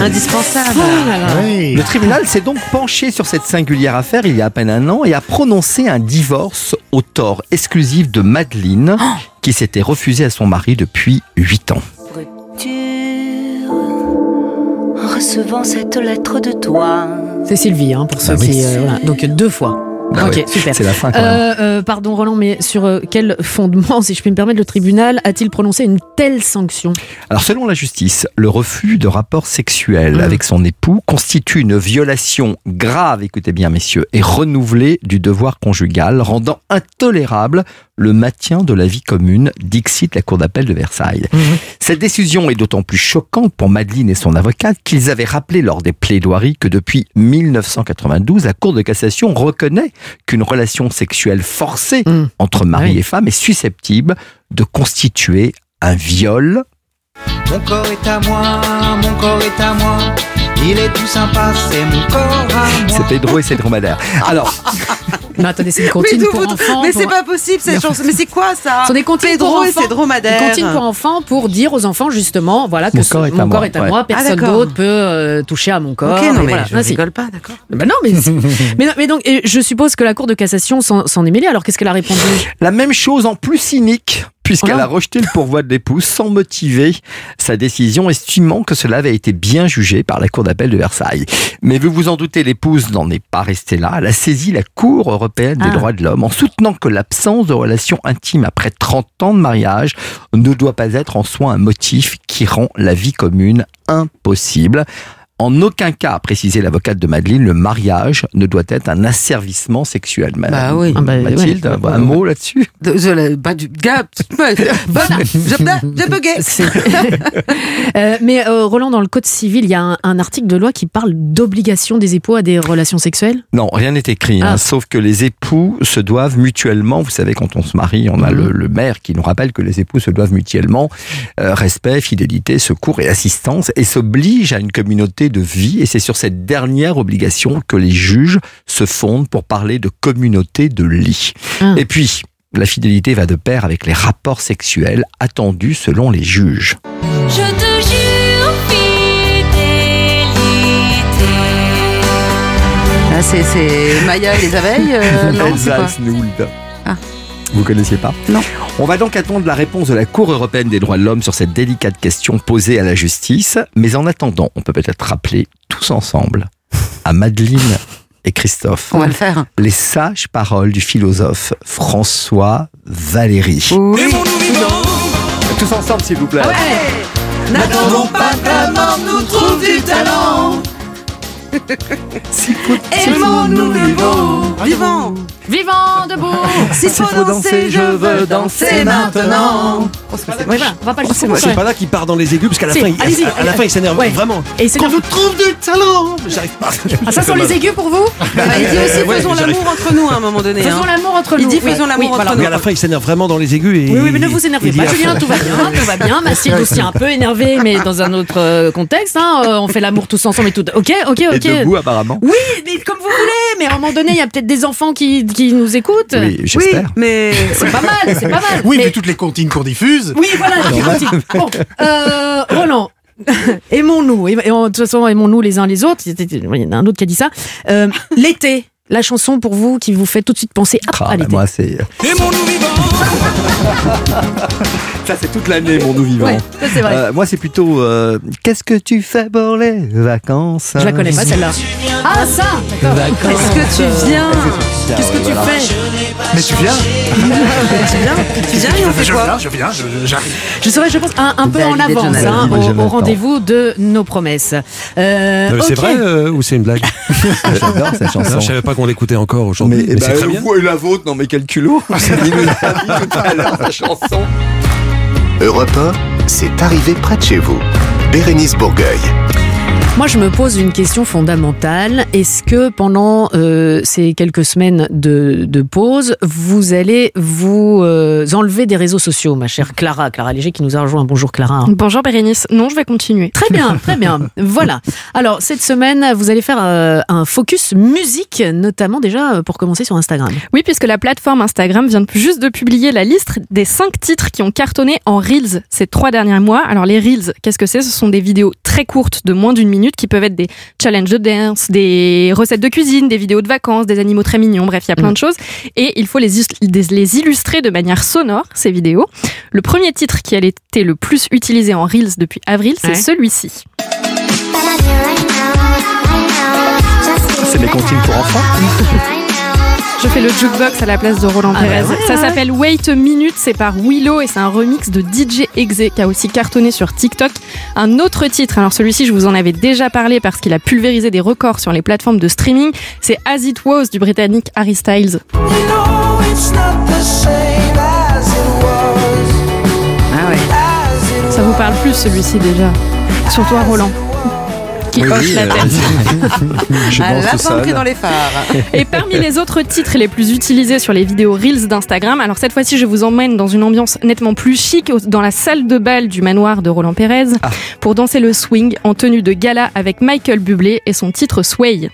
indispensable. Oh là là. Le tribunal s'est donc penché sur cette singulière affaire il y a à peine un an et a prononcé un divorce au tort exclusif de Madeleine, qui s'était refusée à son mari depuis 8 ans. En recevant cette lettre de toi? C'est Sylvie, hein, pour ceux Bah oui. qui. euh, voilà. Donc deux fois. Bah ok, ouais, super. C'est la fin quand même. Euh, euh, pardon Roland, mais sur euh, quel fondement, si je puis me permettre, le tribunal a-t-il prononcé une telle sanction? Alors selon la justice, le refus de rapport sexuel Mmh. avec son époux constitue une violation grave, écoutez bien messieurs, et renouvelée du devoir conjugal, rendant intolérable le maintien de la vie commune, dixit la Cour d'appel de Versailles. Cette décision est d'autant plus choquante pour Madeleine et son avocate qu'ils avaient rappelé lors des plaidoiries que depuis 1992, la Cour de cassation reconnaît qu'une relation sexuelle forcée Mmh. entre mari Oui. et femme est susceptible de constituer un viol Mon corps est à moi, mon corps est à moi. Il est tout sympa, c'est mon corps à moi. C'est Pedro et c'est dromadaire. Alors, [LAUGHS] Non, attendez, c'est une [LAUGHS] Mais, comptine pour vous- enfants. mais pour- c'est pas possible cette chanson. Mais c'est quoi ça Ce sont des comptines Pedro pour et enfants. ses dromadaires. Des comptines pour enfants pour dire aux enfants justement, voilà que Mon ce- corps est à mon moi, corps est à ouais. moi, personne Ah, d'accord. d'autre peut euh, toucher à mon corps. Ok, non et mais voilà. je si. rigole pas, d'accord. Bah non, mais, [LAUGHS] mais, non, mais donc, et je suppose que la Cour de cassation s'en est mêlée. Alors qu'est-ce qu'elle a répondu? La même chose en plus cynique, puisqu'elle a rejeté le pourvoi de l'épouse sans motiver sa décision, estimant que cela avait été bien jugé par la Cour d'appel de Versailles. Mais vous vous en doutez, l'épouse n'en est pas restée là. Elle a saisi la Cour européenne des Ah. droits de l'homme en soutenant que l'absence de relation intime après 30 ans de mariage ne doit pas être en soi un motif qui rend la vie commune impossible. En aucun cas, a précisé l'avocate de Madeleine, le mariage ne doit être un asservissement sexuel. Bah oui. Ah bah, Mathilde, ouais. un mot là-dessus? De- je la- bah, du gars. Bonne. [LAUGHS] Je je bugué. C'est- [LAUGHS] Euh, mais euh, Roland, dans le Code civil, il y a un, un article de loi qui parle d'obligation des époux à des relations sexuelles? Non, rien n'est écrit, hein, Ah. sauf que les époux se doivent mutuellement, vous savez, quand on se marie, on a Mhm. le, le maire qui nous rappelle que les époux se doivent mutuellement euh, respect, fidélité, secours et assistance, et s'obligent à une communauté de vie, et c'est sur cette dernière obligation que les juges se fondent pour parler de communauté de lit. Ah. Et puis, la fidélité va de pair avec les rapports sexuels attendus selon les juges. Je te jure, fidélité. Ah, c'est, c'est Maya et les abeilles euh, [LAUGHS] Non, Elsa Snould. Ah. Vous connaissiez pas Non. On va donc attendre la réponse de la Cour européenne des droits de l'homme sur cette délicate question posée à la justice. Mais en attendant, on peut peut-être rappeler tous ensemble à Madeleine et Christophe On va le faire. les sages paroles du philosophe François Valéry. Oui. Tous ensemble, s'il vous plaît. n'attendons pas que la mort nous trouve du talent. [LAUGHS] Aimons-nous vivants, Vivant. Vivant debout S'il faut danser, je veux danser maintenant. Oui, voilà, on va pas le C'est c'est pas là qu'il part dans les aigus parce qu'à la Si, fin, il, allez-y. à, à la fin, il s'énerve Ouais. vraiment. Et c'est Qu'on bien. vous trouve du talent J'arrive pas. Ah, ça sont les aigus pour vous [LAUGHS] Bah, il dit aussi Ouais, faisons j'arrive. l'amour entre nous à un moment donné. Faisons hein. l'amour entre Il nous. dit faisons l'amour entre nous. Mais à la fin, il s'énerve vraiment dans les aigus. Et Oui, oui, mais ne vous énervez il pas, Julien, tout va bien, [LAUGHS] tout va bien. Mathilde [LAUGHS] aussi un peu énervée, mais dans un autre euh, contexte. hein, euh, on fait l'amour tous ensemble et tout. Ok, ok, ok. debout, apparemment. Oui, mais comme vous voulez. Mais à un moment donné, il y a peut-être des enfants qui, qui nous écoutent. Oui, j'espère. mais C'est pas mal, c'est pas mal. Oui, mais, mais toutes les comptines qu'on diffuse. oui, voilà. qui continue. Bon, euh, Roland. [LAUGHS] Aimons-nous, et, et en- de toute façon, aimons-nous les uns les autres. Il y en a un autre qui a dit ça. Euh, L'été, la chanson pour vous qui vous fait tout de suite penser hop, Ah, à bah, l'été. moi, c'est. Aimons-nous vivants [LAUGHS] Ça, c'est toute l'année, mon nous vivant. Ouais, ça c'est vrai. Euh, moi, c'est plutôt. euh, Qu'est-ce que tu fais pour les vacances? Je la connais pas celle-là. Ah ça, d'accord. Est-ce que tu viens? Qu'est-ce que tu Voilà. fais? Mais tu viens? [LAUGHS] Tu viens? Tu viens et on fait Je quoi? viens, je viens, j'arrive. Je serai, je pense, un, un peu en avance hein, au, rendez-vous de nos promesses. Euh, Euh, C'est vrai euh, ou c'est une blague? [LAUGHS] J'adore cette Non, chanson. Je savais pas qu'on l'écoutait encore aujourd'hui. Mais, Mais eh c'est très bien. vous et la vôtre, non mais quel culot [LAUGHS] Il nous a dit tout à l'heure sa chanson. Europe 1, c'est arrivé près de chez vous. Bérénice Bourgueil. Moi, je me pose une question fondamentale. Est-ce que pendant euh, ces quelques semaines de, de pause, vous allez vous euh, enlever des réseaux sociaux, ma chère Clara? Clara Léger qui nous a rejoint. Bonjour Clara. Bonjour Bérénice. Non, je vais continuer. Très bien, [LAUGHS] très bien. Voilà. Alors, cette semaine, vous allez faire euh, un focus musique, notamment déjà pour commencer sur Instagram. Oui, puisque la plateforme Instagram vient de- juste de publier la liste des cinq titres qui ont cartonné en Reels ces trois derniers mois. Alors les Reels, qu'est-ce que c'est? Ce sont des vidéos très courtes de moins d'une minute qui peuvent être des challenges de dance, des recettes de cuisine, des vidéos de vacances, des animaux très mignons, bref, il y a plein de choses. Et il faut les, des- les illustrer de manière sonore, ces vidéos. Le premier titre qui a été le plus utilisé en Reels depuis avril, c'est Ouais. celui-ci. C'est mes comptines pour enfants. [LAUGHS] Je fais le jukebox à la place de Roland Ah Pérez. bah ouais, ça ouais. s'appelle Wait a Minute, c'est par Willow et c'est un remix de DJ Exe qui a aussi cartonné sur TikTok. Un autre titre, alors celui-ci je vous en avais déjà parlé parce qu'il a pulvérisé des records sur les plateformes de streaming, c'est As It Was du britannique Harry Styles. You know it's not the same as it was Ah ouais. Ça vous parle plus celui-ci déjà Surtout à Roland. Qui Oui, hoche oui, la euh, tête. [LAUGHS] Je À danse la tout fin pris seul. dans les phares. Et parmi les autres titres les plus utilisés sur les vidéos Reels d'Instagram, alors cette fois-ci je vous emmène dans une ambiance nettement plus chic dans la salle de bal du manoir de Roland Pérez Ah. pour danser le swing en tenue de gala avec Michael Bublé et son titre Sway.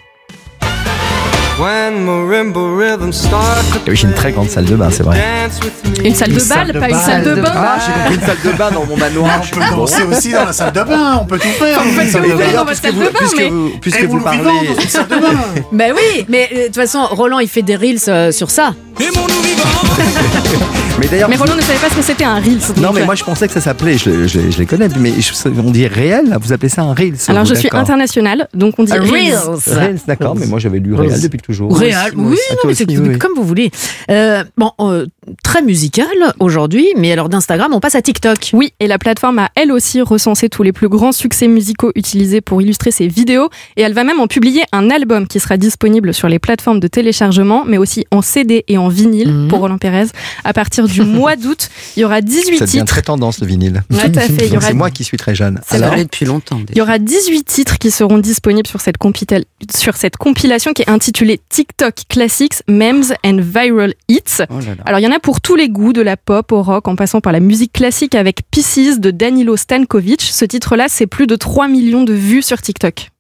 Et oui, j'ai une très grande salle de bain, c'est vrai. Une salle Une de salle bal, de pas une salle de bain. Ah, j'ai compris une salle de bain dans mon manoir. On peut danser aussi dans la salle de bain, on peut tout faire. Et bain. d'ailleurs, dans votre salle vous, de bain, puisque mais- vous, puisque Et vous parlez. vivons dans une salle de bain. Ben oui, mais euh, de toute façon, Roland, il fait des reels euh, sur ça. Aimons-nous vivants [LAUGHS] Mais d'ailleurs. Mais Roland ne savait pas ce que c'était un Reels. Non, mais euh, moi je pensais que ça s'appelait, je, je- je les connais, mais je- on dit réel, vous appelez ça un Reels Alors je suis internationale, donc on dit Reels. Reels, d'accord, mais moi j'avais lu réel depuis toujours. Moi oui, non, mais c'est aussi, oui, oui. comme vous voulez. Euh, bon, euh, très musical aujourd'hui, mais alors d'Instagram, on passe à TikTok. Oui, et la plateforme a elle aussi recensé tous les plus grands succès musicaux utilisés pour illustrer ses vidéos et elle va même en publier un album qui sera disponible sur les plateformes de téléchargement mais aussi en CD et en vinyle Mhm. pour Roland Pérez. À partir du mois d'août, il y aura 18 Ça devient titres. très tendance le vinyle. Tout à fait, C'est moi qui suis très jeune. Ça Alors, depuis longtemps. Il y aura 18 titres qui seront disponibles sur cette, compita- sur cette compilation qui est intitulée TikTok Classics, Memes and Viral Hits. Oh là là. Alors il y en a pour tous les goûts, de la pop au rock, en passant par la musique classique avec Pieces de Danilo Stankovic. Ce titre-là, c'est plus de 3 millions de vues sur TikTok.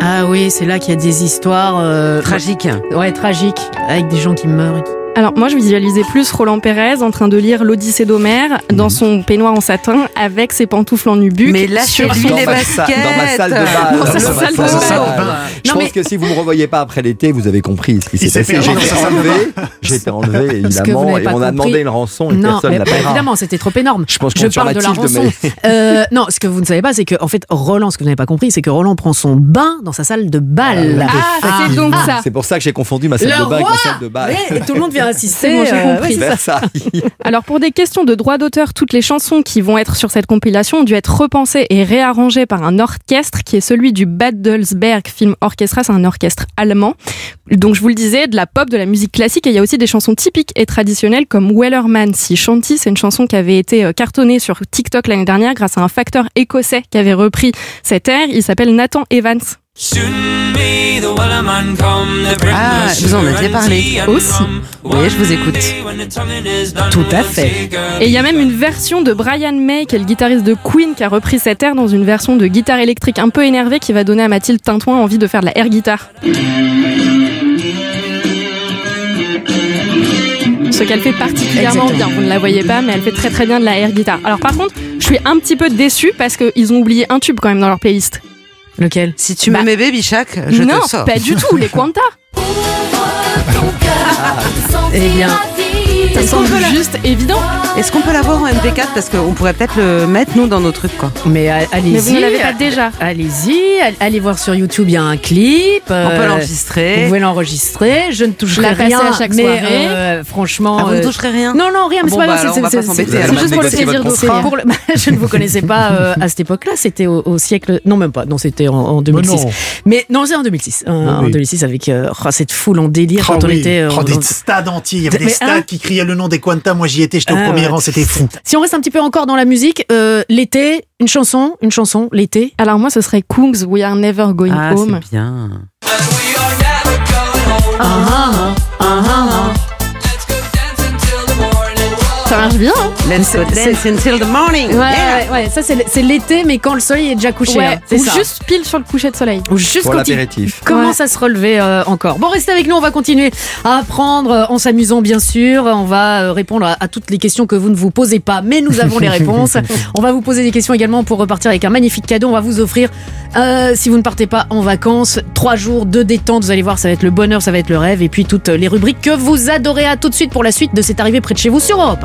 Ah oui, c'est là qu'il y a des histoires euh, Tragique. ouais, tragiques, avec des gens qui meurent. et. Alors moi je visualisais plus Roland Pérez en train de lire l'Odyssée d'Homère dans son peignoir en satin avec ses pantoufles en nubuck. Mais là, sur lui dans les baskets. dans ma salle de bal. Dans sa ma salle de salle bain. Je pense mais- que si vous ne me revoyez pas après l'été, vous avez compris ce qui s'est passé. de enlevé, j'ai été enlevé [LAUGHS] évidemment, et on a demandé une rançon et Non, personne bah, payé. évidemment, c'était trop énorme. Je pense Je qu'on parle de la rançon. Euh, non, ce que vous ne savez pas, c'est que en fait, Roland, ce que vous n'avez pas compris, c'est que Roland prend son bain dans sa salle de bal. Ah, c'est donc ça. c'est pour ça que j'ai confondu ma salle Le de bain avec roi ma salle de bal. Tout le monde bon, euh, ça. Alors pour des questions de droit d'auteur, toutes les chansons qui vont être sur cette compilation ont dû être repensées et réarrangées par un orchestre qui est celui du Badelsberg Film Orchestra, c'est un orchestre allemand. Donc je vous le disais, de la pop, de la musique classique et il y a aussi des chansons typiques et traditionnelles comme Wellerman Si Shanty, c'est une chanson qui avait été euh, cartonnée sur TikTok l'année dernière grâce à un facteur écossais qui avait repris cet air, il s'appelle Nathan Evans. Ah, vous en aviez parlé aussi. Oui, je vous écoute. Tout à fait. Et il y a même une version de Brian May, qui est le guitariste de Queen, qui a repris cet air dans une version de guitare électrique un peu énervée qui va donner à Mathilde Tintouin envie de faire de la air guitare. Ce qu'elle fait particulièrement Exactement. bien, vous ne la voyez pas, mais elle fait très très bien de la air guitare. Alors par contre, je suis un petit peu déçue parce qu'ils ont oublié un tube quand même dans leur playlist. Lequel? Si tu Bah, me mets Baby Shark, je non, te sors. pas du tout, les [LAUGHS] Quanta. Eh bien, Ça Est-ce qu'on semble juste évident. Est-ce qu'on peut l'avoir en MP4 Parce qu'on pourrait peut-être le mettre, nous, dans nos trucs, quoi. mais allez-y. Mais vous ne l'avez pas déjà. Allez-y, all- allez voir sur YouTube, il y a un clip. On euh, peut Vous l'enregistrer. pouvez l'enregistrer. Je ne toucherai La passer rien. à chaque mais soirée. euh, franchement, Ah, vous ne euh, toucherez rien Non, non, rien, mais Bon, c'est pas bah, grave. c'est- pas c'est- juste pour le plaisir le- [LAUGHS] Je ne vous connaissais pas euh, à cette époque-là. C'était au, siècle. Non, même pas. Non, c'était en, en 2006. non. Mais non, c'est en 2006. euh, Oui, En oui. 2006 avec euh, oh, cette foule en délire Oh quand on était. euh, Oh, en- des stades entiers, il y avait des stades hein qui criaient le nom des Quanta. Moi, j'y étais, j'étais au Ah, premier ouais. rang, c'était fou. Si on reste un petit peu encore dans la musique, euh, l'été, une chanson, une chanson, l'été. Alors moi, ce serait Kungs, We Are Never Going Ah, Home. c'est bien. Ah, ah, ah. Ça marche bien. hein? Let's dance until the morning. Ouais, Yeah. ouais, ouais, ça c'est l'été, mais quand le soleil est déjà couché. Ouais, hein, c'est ou ça. juste pile sur le coucher de soleil. Ou juste Pour quand il l'apéritif. commence Ouais. à se relever euh, encore? Bon, restez avec nous, on va continuer à apprendre euh, en s'amusant bien sûr. On va euh, répondre à, à toutes les questions que vous ne vous posez pas, mais nous avons les [LAUGHS] réponses. On va vous poser des questions également pour repartir avec un magnifique cadeau. On va vous offrir, euh, si vous ne partez pas en vacances, trois jours de détente. Vous allez voir, ça va être le bonheur, ça va être le rêve. Et puis toutes les rubriques que vous adorez. À tout de suite pour la suite de C'est arrivé près de chez vous sur Europe.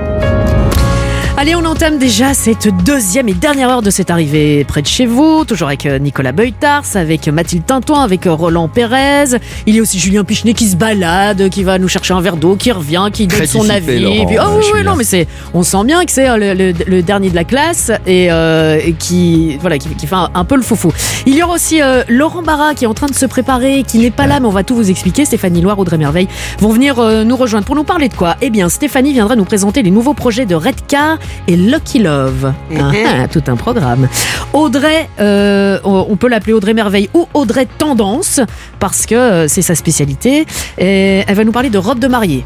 Allez, on entame déjà cette deuxième et dernière heure de cette arrivée près de chez vous, toujours avec euh, Nicolas Beutars, avec Mathilde Tintouin, avec euh, Roland Pérez. Il y a aussi Julien Pichenet qui se balade, qui va nous chercher un verre d'eau, qui revient, qui donne son avis. Laurent, et puis, oh euh, oui, non, mais c'est, on sent bien que c'est euh, le, le- le dernier de la classe et, euh, qui, voilà, qui, qui fait un, un peu le foufou. Il y aura aussi euh, Laurent Barra qui est en train de se préparer, qui n'est pas là, mais on va tout vous expliquer. Stéphanie Loire, Audrey Merveille vont venir euh, nous rejoindre pour nous parler de quoi? Eh bien, Stéphanie viendra nous présenter les nouveaux projets de Redcar et Lucky Love. Ah, ah, tout un programme. Audrey, euh, on peut l'appeler Audrey Merveille ou Audrey Tendance parce que euh, c'est sa spécialité. Et elle va nous parler de robe de mariée.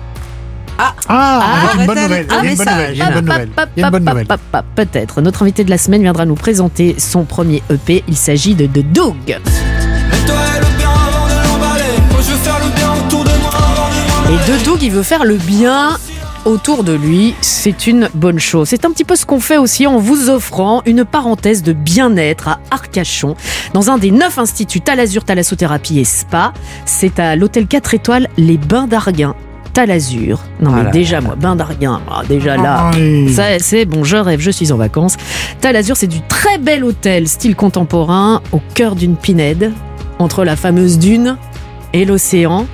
Ah, Ah, une bonne Rethel. nouvelle. Ah, une mais bonne ça- nouvelle. Peut-être. Notre invité de la semaine viendra nous présenter son premier EP. Il s'agit de, de Doug. Et de Doug, il veut faire le bien autour de lui. C'est une bonne chose. C'est un petit peu ce qu'on fait aussi en vous offrant une parenthèse de bien-être à Arcachon, dans un des neuf instituts Talazur, Thalassothérapie et Spa. C'est à l'hôtel 4 étoiles Les Bains d'Arguin. Talazur. Non, mais déjà, moi, Bains d'Arguin, ah, déjà là. Ah oui. Ça, c'est bon, je rêve, je suis en vacances. Talazur, c'est du très bel hôtel style contemporain au cœur d'une pinède, entre la fameuse dune et l'océan.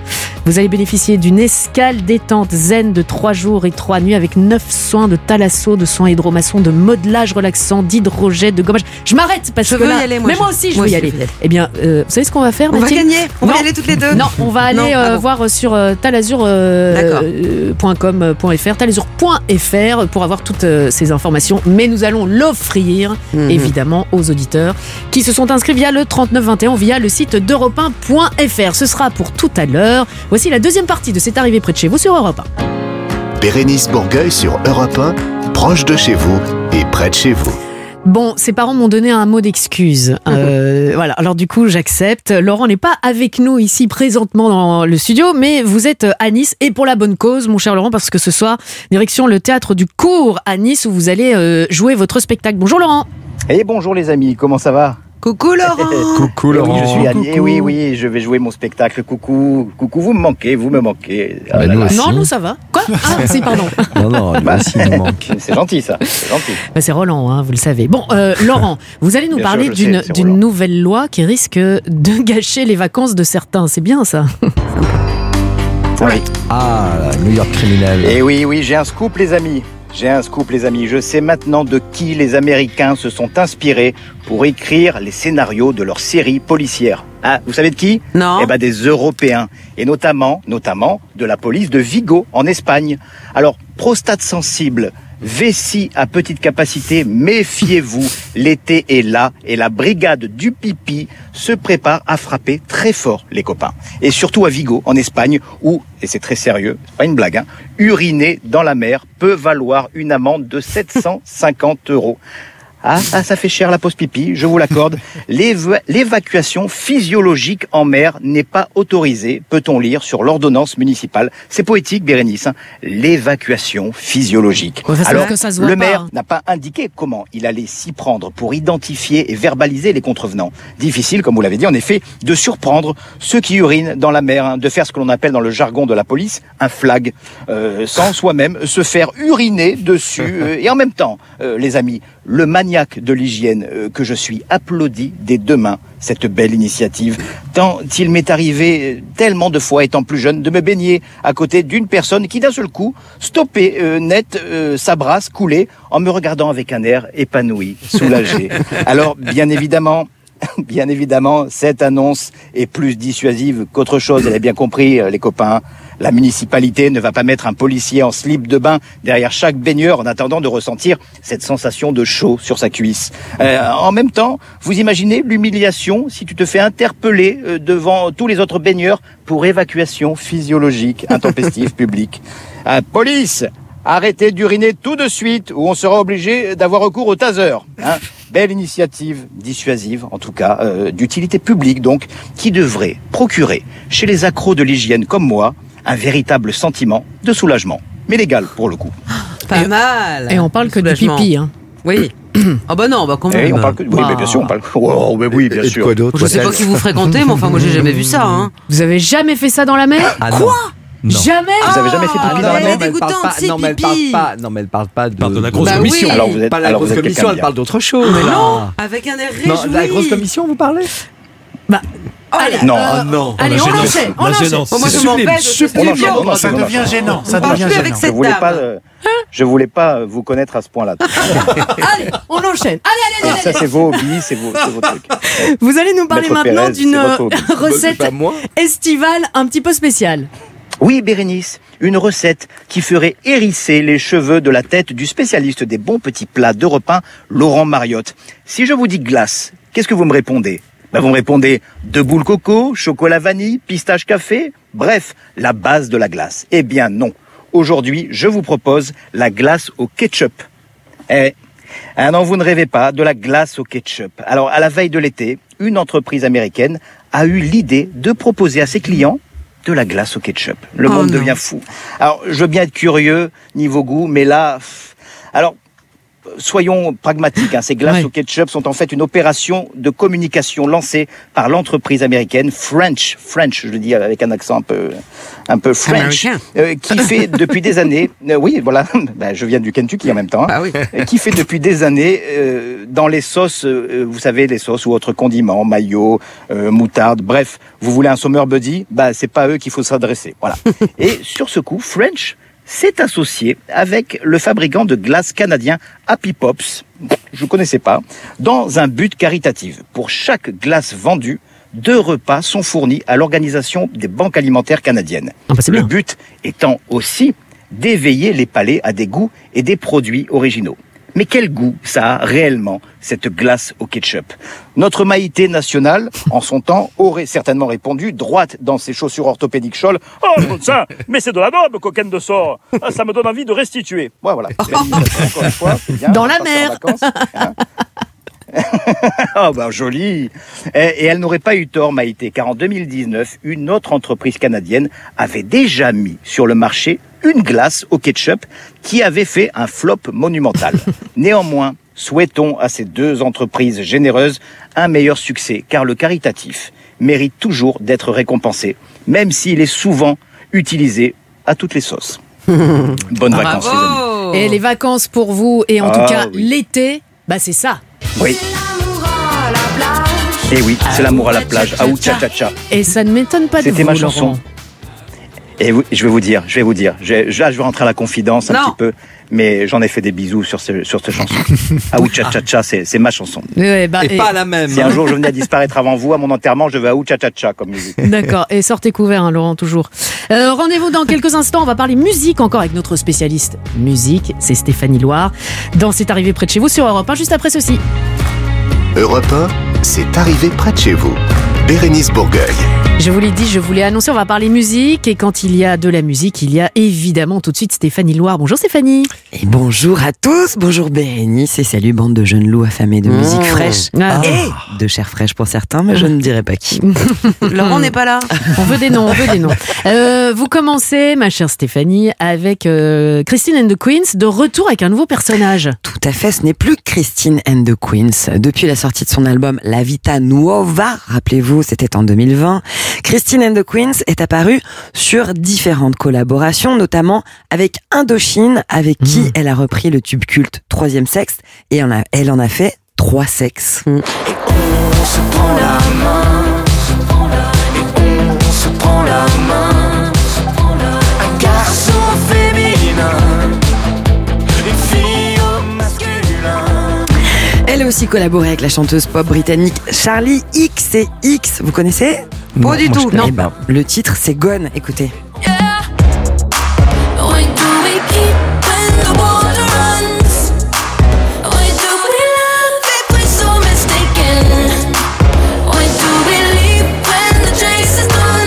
Vous allez bénéficier d'une escale détente zen de 3 jours et 3 nuits avec 9 soins de thalasso, de soins hydromaçon, de modelage relaxant, d'hydrogène, de gommage. Je m'arrête parce Je que veux là, y aller, moi, mais moi aussi je moi veux y aller. Eh bien, euh, vous savez ce qu'on va faire On va Mathilde gagner. On va y aller toutes les deux. non, on va aller Non, ah euh, bon. voir sur euh, talazur.com.fr, talazur.fr pour avoir toutes euh, ces informations. Mais nous allons l'offrir, Mhm. évidemment, aux auditeurs qui se sont inscrits via le 3921, via le site d'europe 1.fr. Ce sera pour tout à l'heure. Voici la deuxième partie de C'est arrivé près de chez vous sur Europe 1. Bérénice Bourgueil sur Europe 1, proche de chez vous et près de chez vous. Bon, ses parents m'ont donné un mot d'excuse. [LAUGHS] Euh, voilà, alors du coup, j'accepte. Laurent n'est pas avec nous ici présentement dans le studio, mais vous êtes à Nice et pour la bonne cause, mon cher Laurent, parce que ce soir, direction le théâtre du cours à Nice où vous allez euh, jouer votre spectacle. Bonjour Laurent. Et bonjour les amis, comment ça va? Coucou Laurent. [LAUGHS] Coucou Eh Laurent. Oui, je suis allié, Coucou. oui, oui, je vais jouer mon spectacle. Coucou, coucou, vous me manquez, vous me manquez. Ah Bah, là nous là. aussi. Non, nous ça va. Quoi Ah, [LAUGHS] c'est pardon. Non, non, lui Bah, aussi, nous [LAUGHS] manque. C'est gentil ça, c'est gentil. Bah, c'est Roland, hein, vous le savez. Bon, euh, Laurent, vous allez nous Bien parler d'une nouvelle loi qui risque de gâcher les vacances de certains. C'est bien ça. Oui. Ah, la New York criminel. Et oui, oui, j'ai un scoop les amis. J'ai un scoop les amis. Je sais maintenant de qui les Américains se sont inspirés pour écrire les scénarios de leurs séries policières. Ah, vous savez de qui? Non. Eh ben des Européens et notamment, notamment de la police de Vigo en Espagne. Alors prostate sensible, Vessie à petite capacité, méfiez-vous. L'été est là et la brigade du pipi se prépare à frapper très fort les copains. Et surtout à Vigo, en Espagne, où, et c'est très sérieux, c'est pas une blague, hein, uriner dans la mer peut valoir une amende de 750 euros. Ah, ah, ça fait cher la pause pipi, je vous l'accorde. [LAUGHS] L'éva- L'évacuation physiologique en mer n'est pas autorisée, peut-on lire sur l'ordonnance municipale. C'est poétique, Bérénice. hein. L'évacuation physiologique. Ouais, c'est Alors, que ça se voit le maire n'a pas indiqué comment il allait s'y prendre pour identifier et verbaliser les contrevenants. Difficile, comme vous l'avez dit, en effet, de surprendre ceux qui urinent dans la mer, hein, de faire ce que l'on appelle dans le jargon de la police un flag, euh, sans soi-même se faire uriner dessus. [LAUGHS] euh, et en même temps, euh, les amis, le maniaque de l'hygiène euh, que je suis applaudit dès demain cette belle initiative. Tant il m'est arrivé euh, tellement de fois, étant plus jeune, de me baigner à côté d'une personne qui d'un seul coup stoppait euh, net euh, sa brasse coulée en me regardant avec un air épanoui, soulagé. [LAUGHS] Alors, bien évidemment, [LAUGHS] Bien évidemment, cette annonce est plus dissuasive qu'autre chose. Vous avez bien compris, euh, les copains. La municipalité ne va pas mettre un policier en slip de bain derrière chaque baigneur en attendant de ressentir cette sensation de chaud sur sa cuisse. Euh, en même temps, vous imaginez l'humiliation si tu te fais interpeller euh, devant tous les autres baigneurs pour évacuation physiologique intempestive [LAUGHS] publique. Euh, police, Arrêtez d'uriner tout de suite ou on sera obligé d'avoir recours au taser. Hein. Belle initiative dissuasive, en tout cas, euh, d'utilité publique donc, qui devrait procurer chez les accros de l'hygiène comme moi un véritable sentiment de soulagement. Mais légal pour le coup. Pas mal. Et on parle que du pipi. Hein. Oui. [CLEARS THROAT] Ah bah non, bah comment Eh, on parle que... Oui, mais bien sûr, on parle... Oh, mais oui, bien sûr. Je sais pas qui vous fréquentez, mais enfin moi j'ai jamais vu ça. Hein. Vous avez jamais fait ça dans la mer? Ah non. Quoi? Non. Jamais? Vous avez jamais fait pipi Ah dans non, la non, mer elle parle pas. Non, mais elle parle pas. Non, mais elle parle pas de. Parle de la grosse Bah commission. oui. Alors vous êtes, Pas la alors grosse commission, elle parle d'autre chose. Mais non, avec un air Non, réjoui. de la grosse commission, vous parlez? Bah, allez, Non. euh, Oh non. allez, on gênance. enchaîne, on La enchaîne. gênance. Oh, moi, C'est je m'en sublime. vais de ce Sublime. On enchaîne, studio. on enchaîne, Ça devient gênant. Ça devient gênant. Je voulais pas, je voulais pas vous connaître à ce point-là. [LAUGHS] Allez, on enchaîne. Allez, allez, allez. Ça, c'est vos hobbies, c'est vos, c'est vos trucs. [LAUGHS] Vous allez nous parler Maître maintenant d'une [LAUGHS] recette moi. estivale un petit peu spéciale. Oui, Bérénice, une recette qui ferait hérisser les cheveux de la tête du spécialiste des bons petits plats de repas, Laurent Mariotte. Si je vous dis glace, qu'est-ce que vous me répondez? Ben, Vous me répondez de boules coco, chocolat vanille, pistache café, bref, la base de la glace. Eh bien non. Aujourd'hui, je vous propose la glace au ketchup. Eh, ah non, vous ne rêvez pas de la glace au ketchup. Alors, à la veille de l'été, une entreprise américaine a eu l'idée de proposer à ses clients de la glace au ketchup. Le Oh monde non. devient fou. Alors, je veux bien être curieux niveau goût, mais là, alors. Soyons pragmatiques, hein, ces glaces Ouais. au ketchup sont en fait une opération de communication lancée par l'entreprise américaine French, French, je le dis avec un accent un peu, un peu French, euh, qui [LAUGHS] fait depuis des années, euh, oui, voilà, [LAUGHS] ben, je viens du Kentucky en même temps, hein, Ah oui. euh, qui fait depuis des années euh, dans les sauces, euh, vous savez, les sauces ou autres condiments, mayo, euh, moutarde, bref, vous voulez un summer buddy, bah c'est pas à eux qu'il faut s'adresser, voilà. [LAUGHS] Et sur ce coup, French s'est associé avec le fabricant de glace canadien Happy Pops, je ne connaissais pas, dans un but caritatif. Pour chaque glace vendue, deux repas sont fournis à l'organisation des banques alimentaires canadiennes. Ah bah, le but étant aussi d'éveiller les palais à des goûts et des produits originaux. Mais quel goût ça a réellement, cette glace au ketchup? Notre Maïté nationale, en son temps, aurait certainement répondu, droite dans ses chaussures orthopédiques Scholl, « Oh, mon sang, mais c'est de la daube, coquine de sort Ah, Ça me donne envie de restituer. » Ouais, voilà. [LAUGHS] Encore une fois, bien, Dans la mer. hein. [LAUGHS] Oh ben joli et elle n'aurait pas eu tort Maïté, car en 2019, une autre entreprise canadienne avait déjà mis sur le marché une glace au ketchup qui avait fait un flop monumental. [LAUGHS] Néanmoins, souhaitons à ces deux entreprises généreuses un meilleur succès, car le caritatif mérite toujours d'être récompensé, même s'il est souvent utilisé à toutes les sauces. [LAUGHS] Bonnes vacances les amis. Et les vacances pour vous, et en Ah, tout cas oui. l'été, bah c'est ça. Oui. Et oui, c'est l'amour à la plage. Ou tcha tcha tcha. Et ça ne m'étonne pas de C'était vous, ma chanson. Laurent. Et vous- je vais vous dire, je vais vous dire. Je, vais- là, je vais rentrer à la confidence un Non. petit peu, mais j'en ai fait des bisous sur, ce, sur cette chanson. Aou Cha Cha Cha, c'est c'est ma chanson. Oui, oui, bah, Et pas la même. Si un jour je venais à [LAUGHS] disparaître avant vous, à mon enterrement, je veux Aou Cha Cha Cha comme musique. D'accord, et sortez couvert, hein, Laurent, toujours. Euh, Rendez-vous dans quelques instants, on va parler musique encore avec notre spécialiste musique, c'est Stéphanie Loire. Dans C'est arrivé près de chez vous sur Europe 1, juste après ceci. Europe 1, c'est arrivé près de chez vous. Bérénice Bourgueil. Je vous l'ai dit, je vous l'ai annoncé, on va parler musique, et quand il y a de la musique, il y a évidemment tout de suite Stéphanie Loire. Bonjour Stéphanie. Et bonjour à tous, bonjour Bérénice et salut bande de jeunes loups affamés de musique Mmh. fraîche Ah. et de chair fraîche pour certains, mais je ne dirai pas qui. [LAUGHS] Laurent n'est pas là. On veut des noms, on veut des noms. Euh, vous commencez, ma chère Stéphanie, avec euh, Christine and the Queens, de retour avec un nouveau personnage. Tout à fait, ce n'est plus Christine and the Queens. Depuis la sortie de son album La Vita Nuova, rappelez-vous, c'était en 2020, Christine and the Queens est apparue sur différentes collaborations, notamment avec Indochine, avec qui elle a repris le tube culte Troisième Sexe, et en a- elle en a fait trois sexes. On se prend la main, et on se prend la main. Un garçon féminin, une fille au masculin. Elle a aussi collaboré avec la chanteuse pop britannique Charlie XCX. Vous connaissez? Pas du tout, non. Eh ben, le titre c'est Gone. Écoutez. Done?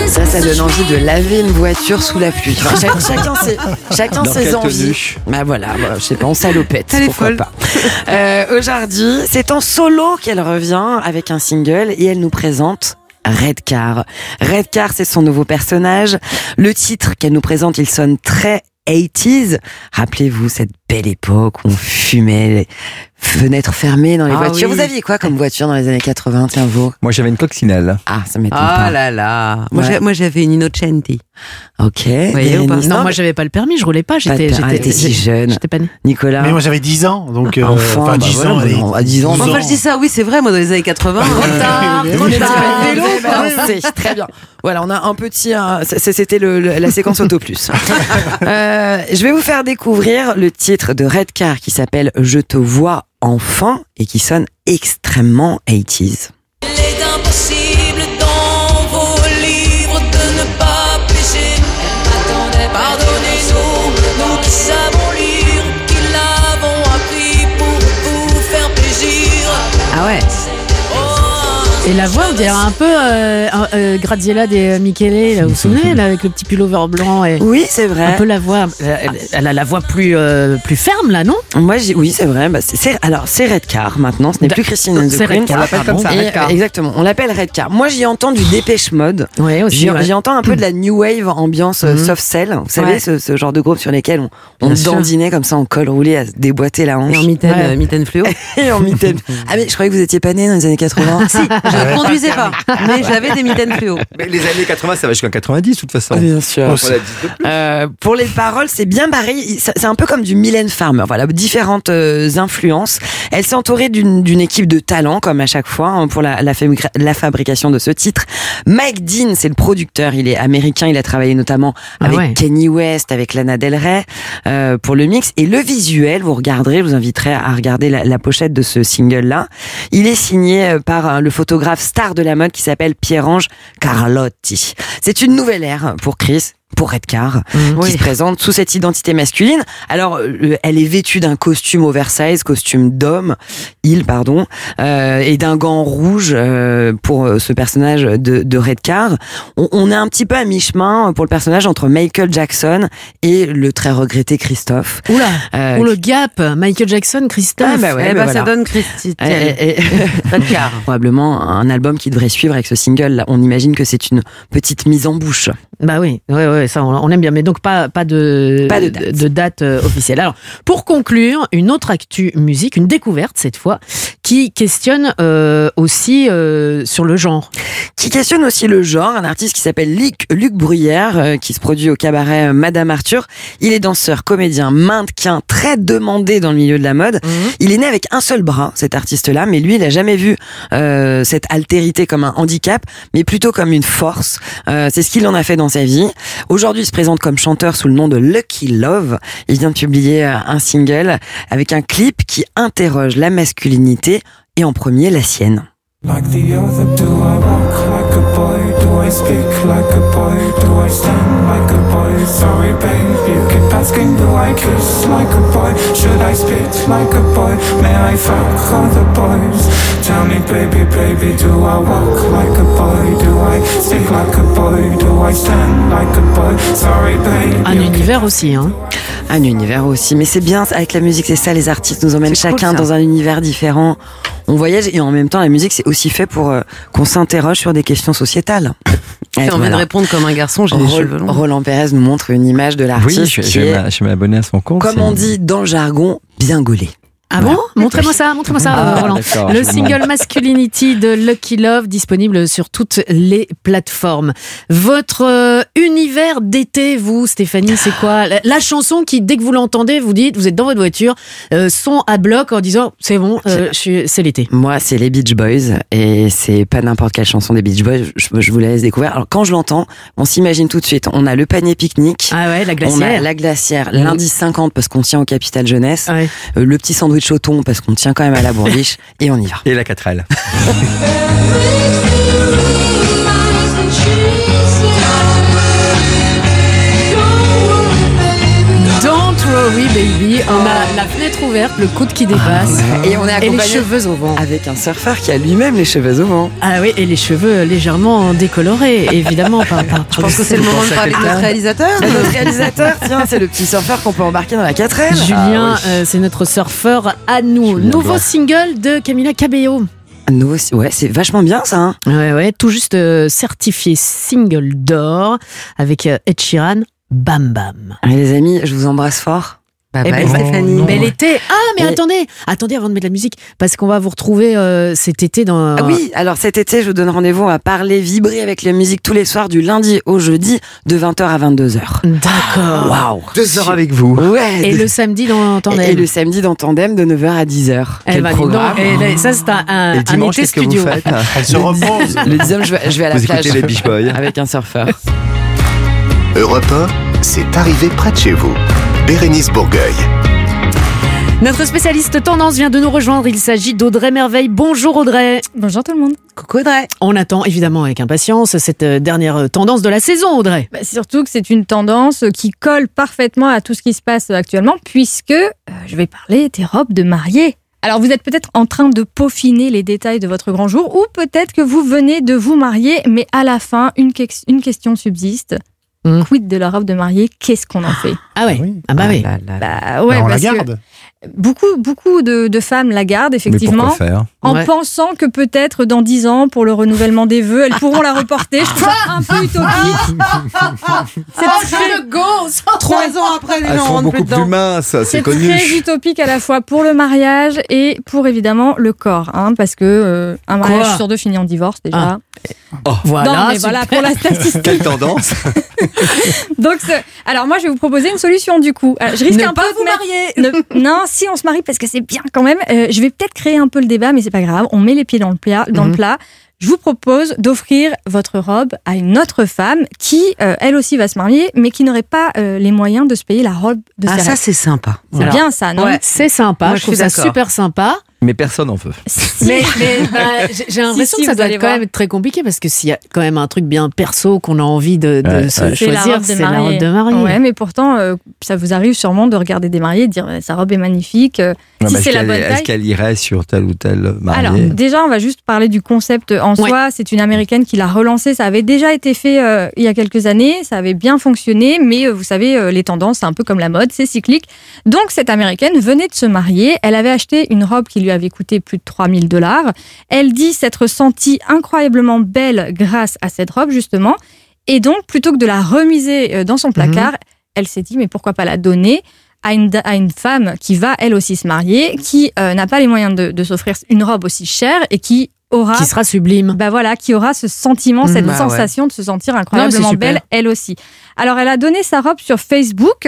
Ça, ça donne envie de laver une voiture sous la pluie. Enfin, cha- [LAUGHS] chacun ses, chacun Dans ses envies. Bah voilà, voilà, je sais pas, on salopette. Elle est pourquoi folle. pas. Euh, Aujourd'hui, c'est en solo qu'elle revient avec un single et elle nous présente Redcar. Redcar, c'est son nouveau personnage. Le titre qu'elle nous présente, il sonne très 80s. Rappelez-vous cette belle époque où on fumait, les fenêtres fermées dans les Ah voitures. oui. Vous aviez quoi comme voiture dans les années 80, tiens vous Moi j'avais une coccinelle. Ah, ça m'étonne Ah pas. là là. Moi, Ouais. j'avais une Innocenti. Ok. voyez Non, moi j'avais pas le permis, je roulais pas, j'étais ah, si jeune. J'étais pas née. Nicolas. Mais moi j'avais 10 ans, donc euh, Enfant, enfin bah 10 voilà, ans, bah allez. non, à 10 ans, 12 Enfin, je dis ça, oui, c'est vrai, moi, dans les années 80. tard, trop Mais tard. tu fais le vélo, bah, c'est très bien. Voilà, on a un petit. c'est- C'était la séquence auto plus. [LAUGHS] Euh, je vais vous faire découvrir le titre de Redcar qui s'appelle Je te vois enfin et qui sonne extrêmement 80s. Il est impossible dans vos livres de ne pas pécher. Pardonnez-nous, nous Et la voix, on dirait un peu euh, euh, Graziella des Michele, là, vous vous souvenez, là, avec le petit pullover blanc et Oui, c'est vrai. un peu la voix. Elle, elle a la voix plus, euh, plus ferme, là, non? Moi, j'ai, oui, c'est vrai. Bah, c'est, c'est- alors, c'est Redcar maintenant. Ce n'est plus Christine and the C'est Queens. Redcar, On l'appelle comme ça, Et, Redcar. euh, Exactement. On l'appelle Redcar. Moi, j'y entends du Dépêche Mode. Ouais, aussi. J'y, ouais. j'y entends un peu de la new wave ambiance euh, Mhm. soft cell. Vous savez, Ouais. ce, ce genre de groupe sur lesquels on, on Bien sûr. dandinait comme ça en col roulé à se déboîter la hanche. Et en mitaine, Ouais. euh, mitaine fluo. [LAUGHS] Et en mitaine. [LAUGHS] Ah, mais je croyais que vous étiez pas né dans les années 80. [LAUGHS] si, je ne conduisais pas, mais j'avais des mitaines fluo. Mais les années 80, ça va jusqu'à 90 de toute façon. Bien sûr. On l'a dit de plus. Euh, pour les paroles, c'est bien barré. C'est un peu comme du Mylène Farmer. Voilà, différentes euh, influences. Elle s'est entourée d'une équipe de talents, comme à chaque fois, hein, pour la, la, fabri- la fabrication de ce titre. Mike Dean, c'est le producteur. Il est américain. Il a travaillé notamment Ah avec ouais. Kenny West, avec Lana Del Rey euh, pour le mix. Et le visuel, vous regarderez, je vous inviterai à regarder la, la pochette de ce single-là. Il est signé par le photographe star de la mode qui s'appelle Pierre-Ange Carlotti. C'est une nouvelle ère pour Chris. Pour Redcar, qui se présente sous cette identité masculine. Alors, euh, elle est vêtue d'un costume oversize, costume d'homme, il, pardon, euh, et d'un gant rouge euh, pour euh, ce personnage de, de Redcar. On, on est un petit peu à mi-chemin pour le personnage entre Michael Jackson et le très regretté Christophe. Oula, Euh, ou le gap, Michael Jackson, Christophe. Ah, bah ouais, eh bah ben, ça donne Christy. Et- et- et- [LAUGHS] Redcar. [LAUGHS] Probablement un album qui devrait suivre avec ce single. Là, on imagine que c'est une petite mise en bouche. Bah oui, ouais, ouais, ça on, on aime bien, mais donc pas pas de Pas de date. date euh, officielle. Alors pour conclure, une autre actu musique, une découverte cette fois, qui questionne euh, aussi euh, sur le genre. Qui questionne aussi le genre, un artiste qui s'appelle Luc, Luc Bruyère, euh, qui se produit au cabaret euh, Madame Arthur. Il est danseur, comédien, mannequin, très demandé dans le milieu de la mode. Il est né avec un seul bras, cet artiste-là, mais lui, il a jamais vu euh, cette altérité comme un handicap, mais plutôt comme une force. Euh, c'est ce qu'il en a fait dans sa vie. Aujourd'hui, il se présente comme chanteur sous le nom de Lucky Love. Il vient de publier euh, un single avec un clip qui interroge la masculinité et en premier la sienne. Do I speak like a boy? Do I stand like a boy? Sorry, babe, you keep asking, do I kiss like a boy? Should I spit like a boy? May I fuck other boys? Tell me, baby, baby, do I walk like a boy? Do I speak like a boy? Do I stand like a boy? Sorry, babe. Un univers aussi, hein. Un univers aussi, mais c'est bien avec la musique, c'est ça, les artistes nous emmènent cool, chacun ça. dans un univers différent. On voyage et en même temps, la musique, c'est aussi fait pour euh, qu'on s'interroge sur des questions sociétales. J'ai envie de répondre comme un garçon, j'ai Rol- cheveux longs. Roland Pérez nous montre une image de l'artiste Oui, je, je je m'abonner à son compte. comme on dit dans le jargon, bien gaulé. Ah bon Montrez-moi ça, montrez-moi ça, Ah, euh, Roland. Le single Masculinity de Lucky Love disponible sur toutes les plateformes. Votre euh, univers d'été, vous, Stéphanie, c'est quoi? La, la chanson qui, dès que vous l'entendez, vous dites, vous êtes dans votre voiture, euh, son à bloc en disant, c'est bon, euh, c'est l'été. Moi, c'est les Beach Boys et c'est pas n'importe quelle chanson des Beach Boys. Je, je vous la laisse découvrir. Alors, quand je l'entends, on s'imagine tout de suite. On a le panier pique-nique. Ah ouais, la On a glacière. la glacière, lundi 50 parce qu'on tient au Capital Jeunesse. Ouais. Le petit sandwich au thon parce qu'on tient quand même à la bourriche. [LAUGHS] et on y va. Et la 4L. [LAUGHS] la fenêtre ouverte, le coude qui dépasse. Et on est Et les accompagné cheveux au vent. avec un surfeur qui a lui-même les cheveux au vent. Ah oui, et les cheveux légèrement décolorés, évidemment. Par, par, Je pense que c'est le moment de parler de notre réalisateur. C'est notre réalisateur, tiens, c'est le petit surfeur qu'on peut embarquer dans la 4L. Julien, euh, c'est notre surfeur à nous. Julien Nouveau Blanc. single de Camila Cabello. Nouveau, ouais, c'est vachement bien ça. hein. Ouais, ouais, tout juste euh, certifié single d'or avec euh, Ed Sheeran. Bam bam. Allez, les amis, je vous embrasse fort. Bye Eh bye, ben, Stéphanie. Bel été. Ah, mais Et- attendez, attendez avant de mettre la musique, parce qu'on va vous retrouver euh, cet été dans. Ah oui, alors cet été, je vous donne rendez-vous, va parler, vibrer avec la musique tous les soirs du lundi au jeudi de 20h à 22h. D'accord. Waouh Deux heures avec vous. Ouais Et le samedi dans et, Tandem. et le samedi dans Tandem de 9h à 10h. Eh Quel ben, donc, programme et là, ça c'est un, un, Et le un dimanche, été qu'est-ce que vous studio. faites [LAUGHS] Elle se repose. [LAUGHS] Le dixième, je vais, je vais à la Vous plage les Beach Boys. [LAUGHS] avec un surfeur. Europe 1, c'est arrivé près de chez vous. Bérénice Bourgueil. Notre spécialiste tendance vient de nous rejoindre. Il s'agit d'Audrey Merveille. Bonjour Audrey. Bonjour tout le monde. Coucou Audrey. On attend évidemment avec impatience cette euh, dernière euh, tendance de la saison, Audrey. Bah, surtout que c'est une tendance qui colle parfaitement à tout ce qui se passe actuellement, puisque euh, je vais parler des robes de mariée. Alors vous êtes peut-être en train de peaufiner les détails de votre grand jour, ou peut-être que vous venez de vous marier, mais à la fin, une, que- une question subsiste. Hmm. Quid de la robe de mariée Qu'est-ce qu'on en fait? Ah ouais. Ah bah oui. Bah ouais, on la que garde. Beaucoup, beaucoup de, de femmes la gardent effectivement. faire en Ouais. pensant que peut-être dans 10 ans, pour le renouvellement des vœux, elles pourront la reporter. Je trouve ça un peu utopique. [LAUGHS] C'est très, Trois ans après, les Elles gens sont plus beaucoup plus dedans. minces, c'est c'est connu. très utopique à la fois pour le mariage et pour évidemment le corps, hein, parce que euh, un mariage Quoi sur deux finit en divorce déjà. Voilà. non, mais super. voilà pour la statistique. Quelle tendance [LAUGHS] Donc, ce- alors moi, je vais vous proposer une solution du coup. Euh, je risque Ne un pas peu de vous Ne- non, si on se marie parce que c'est bien quand même. euh, je vais peut-être créer un peu le débat, mais c'est pas grave. On met les pieds dans le plat. Dans Mhm. le plat. Je vous propose d'offrir votre robe à une autre femme qui, euh, elle aussi, va se marier, mais qui n'aurait pas euh, les moyens de se payer la robe de Ah, ses ça, rêves. c'est sympa. C'est bien ça, non? Ouais. C'est sympa, Moi, je je trouve suis ça d'accord. super sympa. Mais personne en veut. Mais, [LAUGHS] mais, bah, j'ai- l'impression si, que ça doit être quand voir. même être très compliqué parce que s'il y a quand même un truc bien perso qu'on a envie de, de Ouais, se ouais. C'est la choisir, c'est la robe de mariée. Ouais, mais pourtant, euh, ça vous arrive sûrement de regarder des mariés et de dire euh, sa robe est magnifique. euh, si c'est Est-ce la qu'elle bonne taille. est-ce qu'elle irait sur tel ou tel Alors, marié déjà, on va juste parler du concept en Ouais. soi. C'est une américaine qui l'a relancé. Ça avait déjà été fait euh, il y a quelques années. Ça avait bien fonctionné. Mais euh, vous savez, euh, les tendances, c'est un peu comme la mode, c'est cyclique. Donc, cette américaine venait de se marier. Elle avait acheté une robe qui lui avait coûté plus de 3000 dollars. Elle dit s'être sentie incroyablement belle grâce à cette robe, justement. Et donc, plutôt que de la remiser euh, dans son placard, elle s'est dit, mais pourquoi pas la donner à une, à une femme qui va elle aussi se marier, qui euh, n'a pas les moyens de, de s'offrir une robe aussi chère et qui aura, Qui sera sublime. bah voilà, qui aura ce sentiment, Mhm. cette Bah ouais. sensation de se sentir incroyablement belle elle aussi. Alors elle a donné sa robe sur Facebook.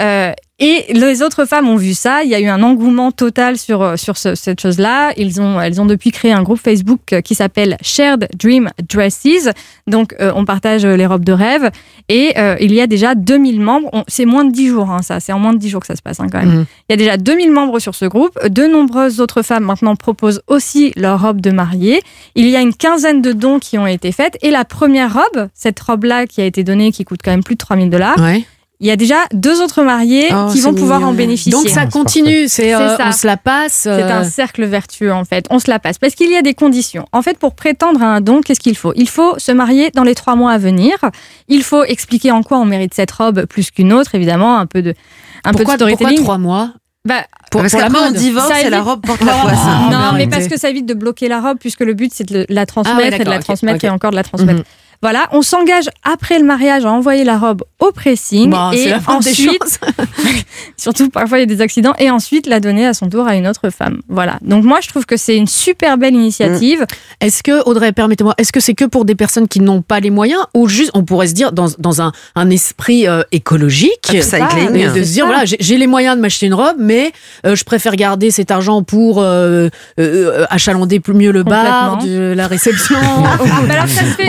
euh, Et les autres femmes ont vu ça. Il y a eu un engouement total sur, euh, sur ce- cette chose-là. Ils ont, elles ont depuis créé un groupe Facebook euh, qui s'appelle Shared Dream Dresses. Donc, euh, on partage les robes de rêve. Et euh, il y a déjà 2000 membres. C'est moins de 10 jours, hein, ça. C'est en moins de 10 jours que ça se passe, hein, quand même. Mhm. Il y a déjà 2000 membres sur ce groupe. De nombreuses autres femmes maintenant proposent aussi leur robe de mariée. Il y a une quinzaine de dons qui ont été faites. Et la première robe, cette robe-là qui a été donnée, qui coûte quand même plus de 3000 dollars, Ouais. Il y a déjà deux autres mariés Oh, qui vont pouvoir mignon. en bénéficier. Donc ça continue, c'est euh, on se la passe. C'est euh, un cercle vertueux en fait. On se la passe parce qu'il y a des conditions. En fait, pour prétendre à un don, qu'est-ce qu'il faut? Il faut se marier dans les trois mois à venir. Il faut expliquer en quoi on mérite cette robe plus qu'une autre, évidemment, un peu de un Pourquoi- peu de storytelling. pourquoi trois mois? Bah, Pour- Parce pour la qu'après, on mode. divorce et la robe porte la [LAUGHS] poisse. Ah, non, mais parce que ça évite de bloquer la robe puisque le but c'est de la Ah transmettre ouais, et de la transmettre et encore de la transmettre. Mhm. Voilà, on s'engage après le mariage à envoyer la robe au pressing Bon, c'est et la moindre des ensuite, [LAUGHS] surtout parfois il y a des accidents, et ensuite la donner à son tour à une autre femme. Voilà. Donc moi je trouve que c'est une super belle initiative. Est-ce que, Audrey, permettez-moi, est-ce que c'est que pour des personnes qui n'ont pas les moyens ou juste, on pourrait se dire, dans, dans un, un esprit euh, écologique, Upcycling. de se dire, voilà, j'ai les moyens de m'acheter une robe, mais euh, je préfère garder cet argent pour euh, euh, achalander plus mieux le bar, de la réception. [LAUGHS] Bah alors, ça se fait-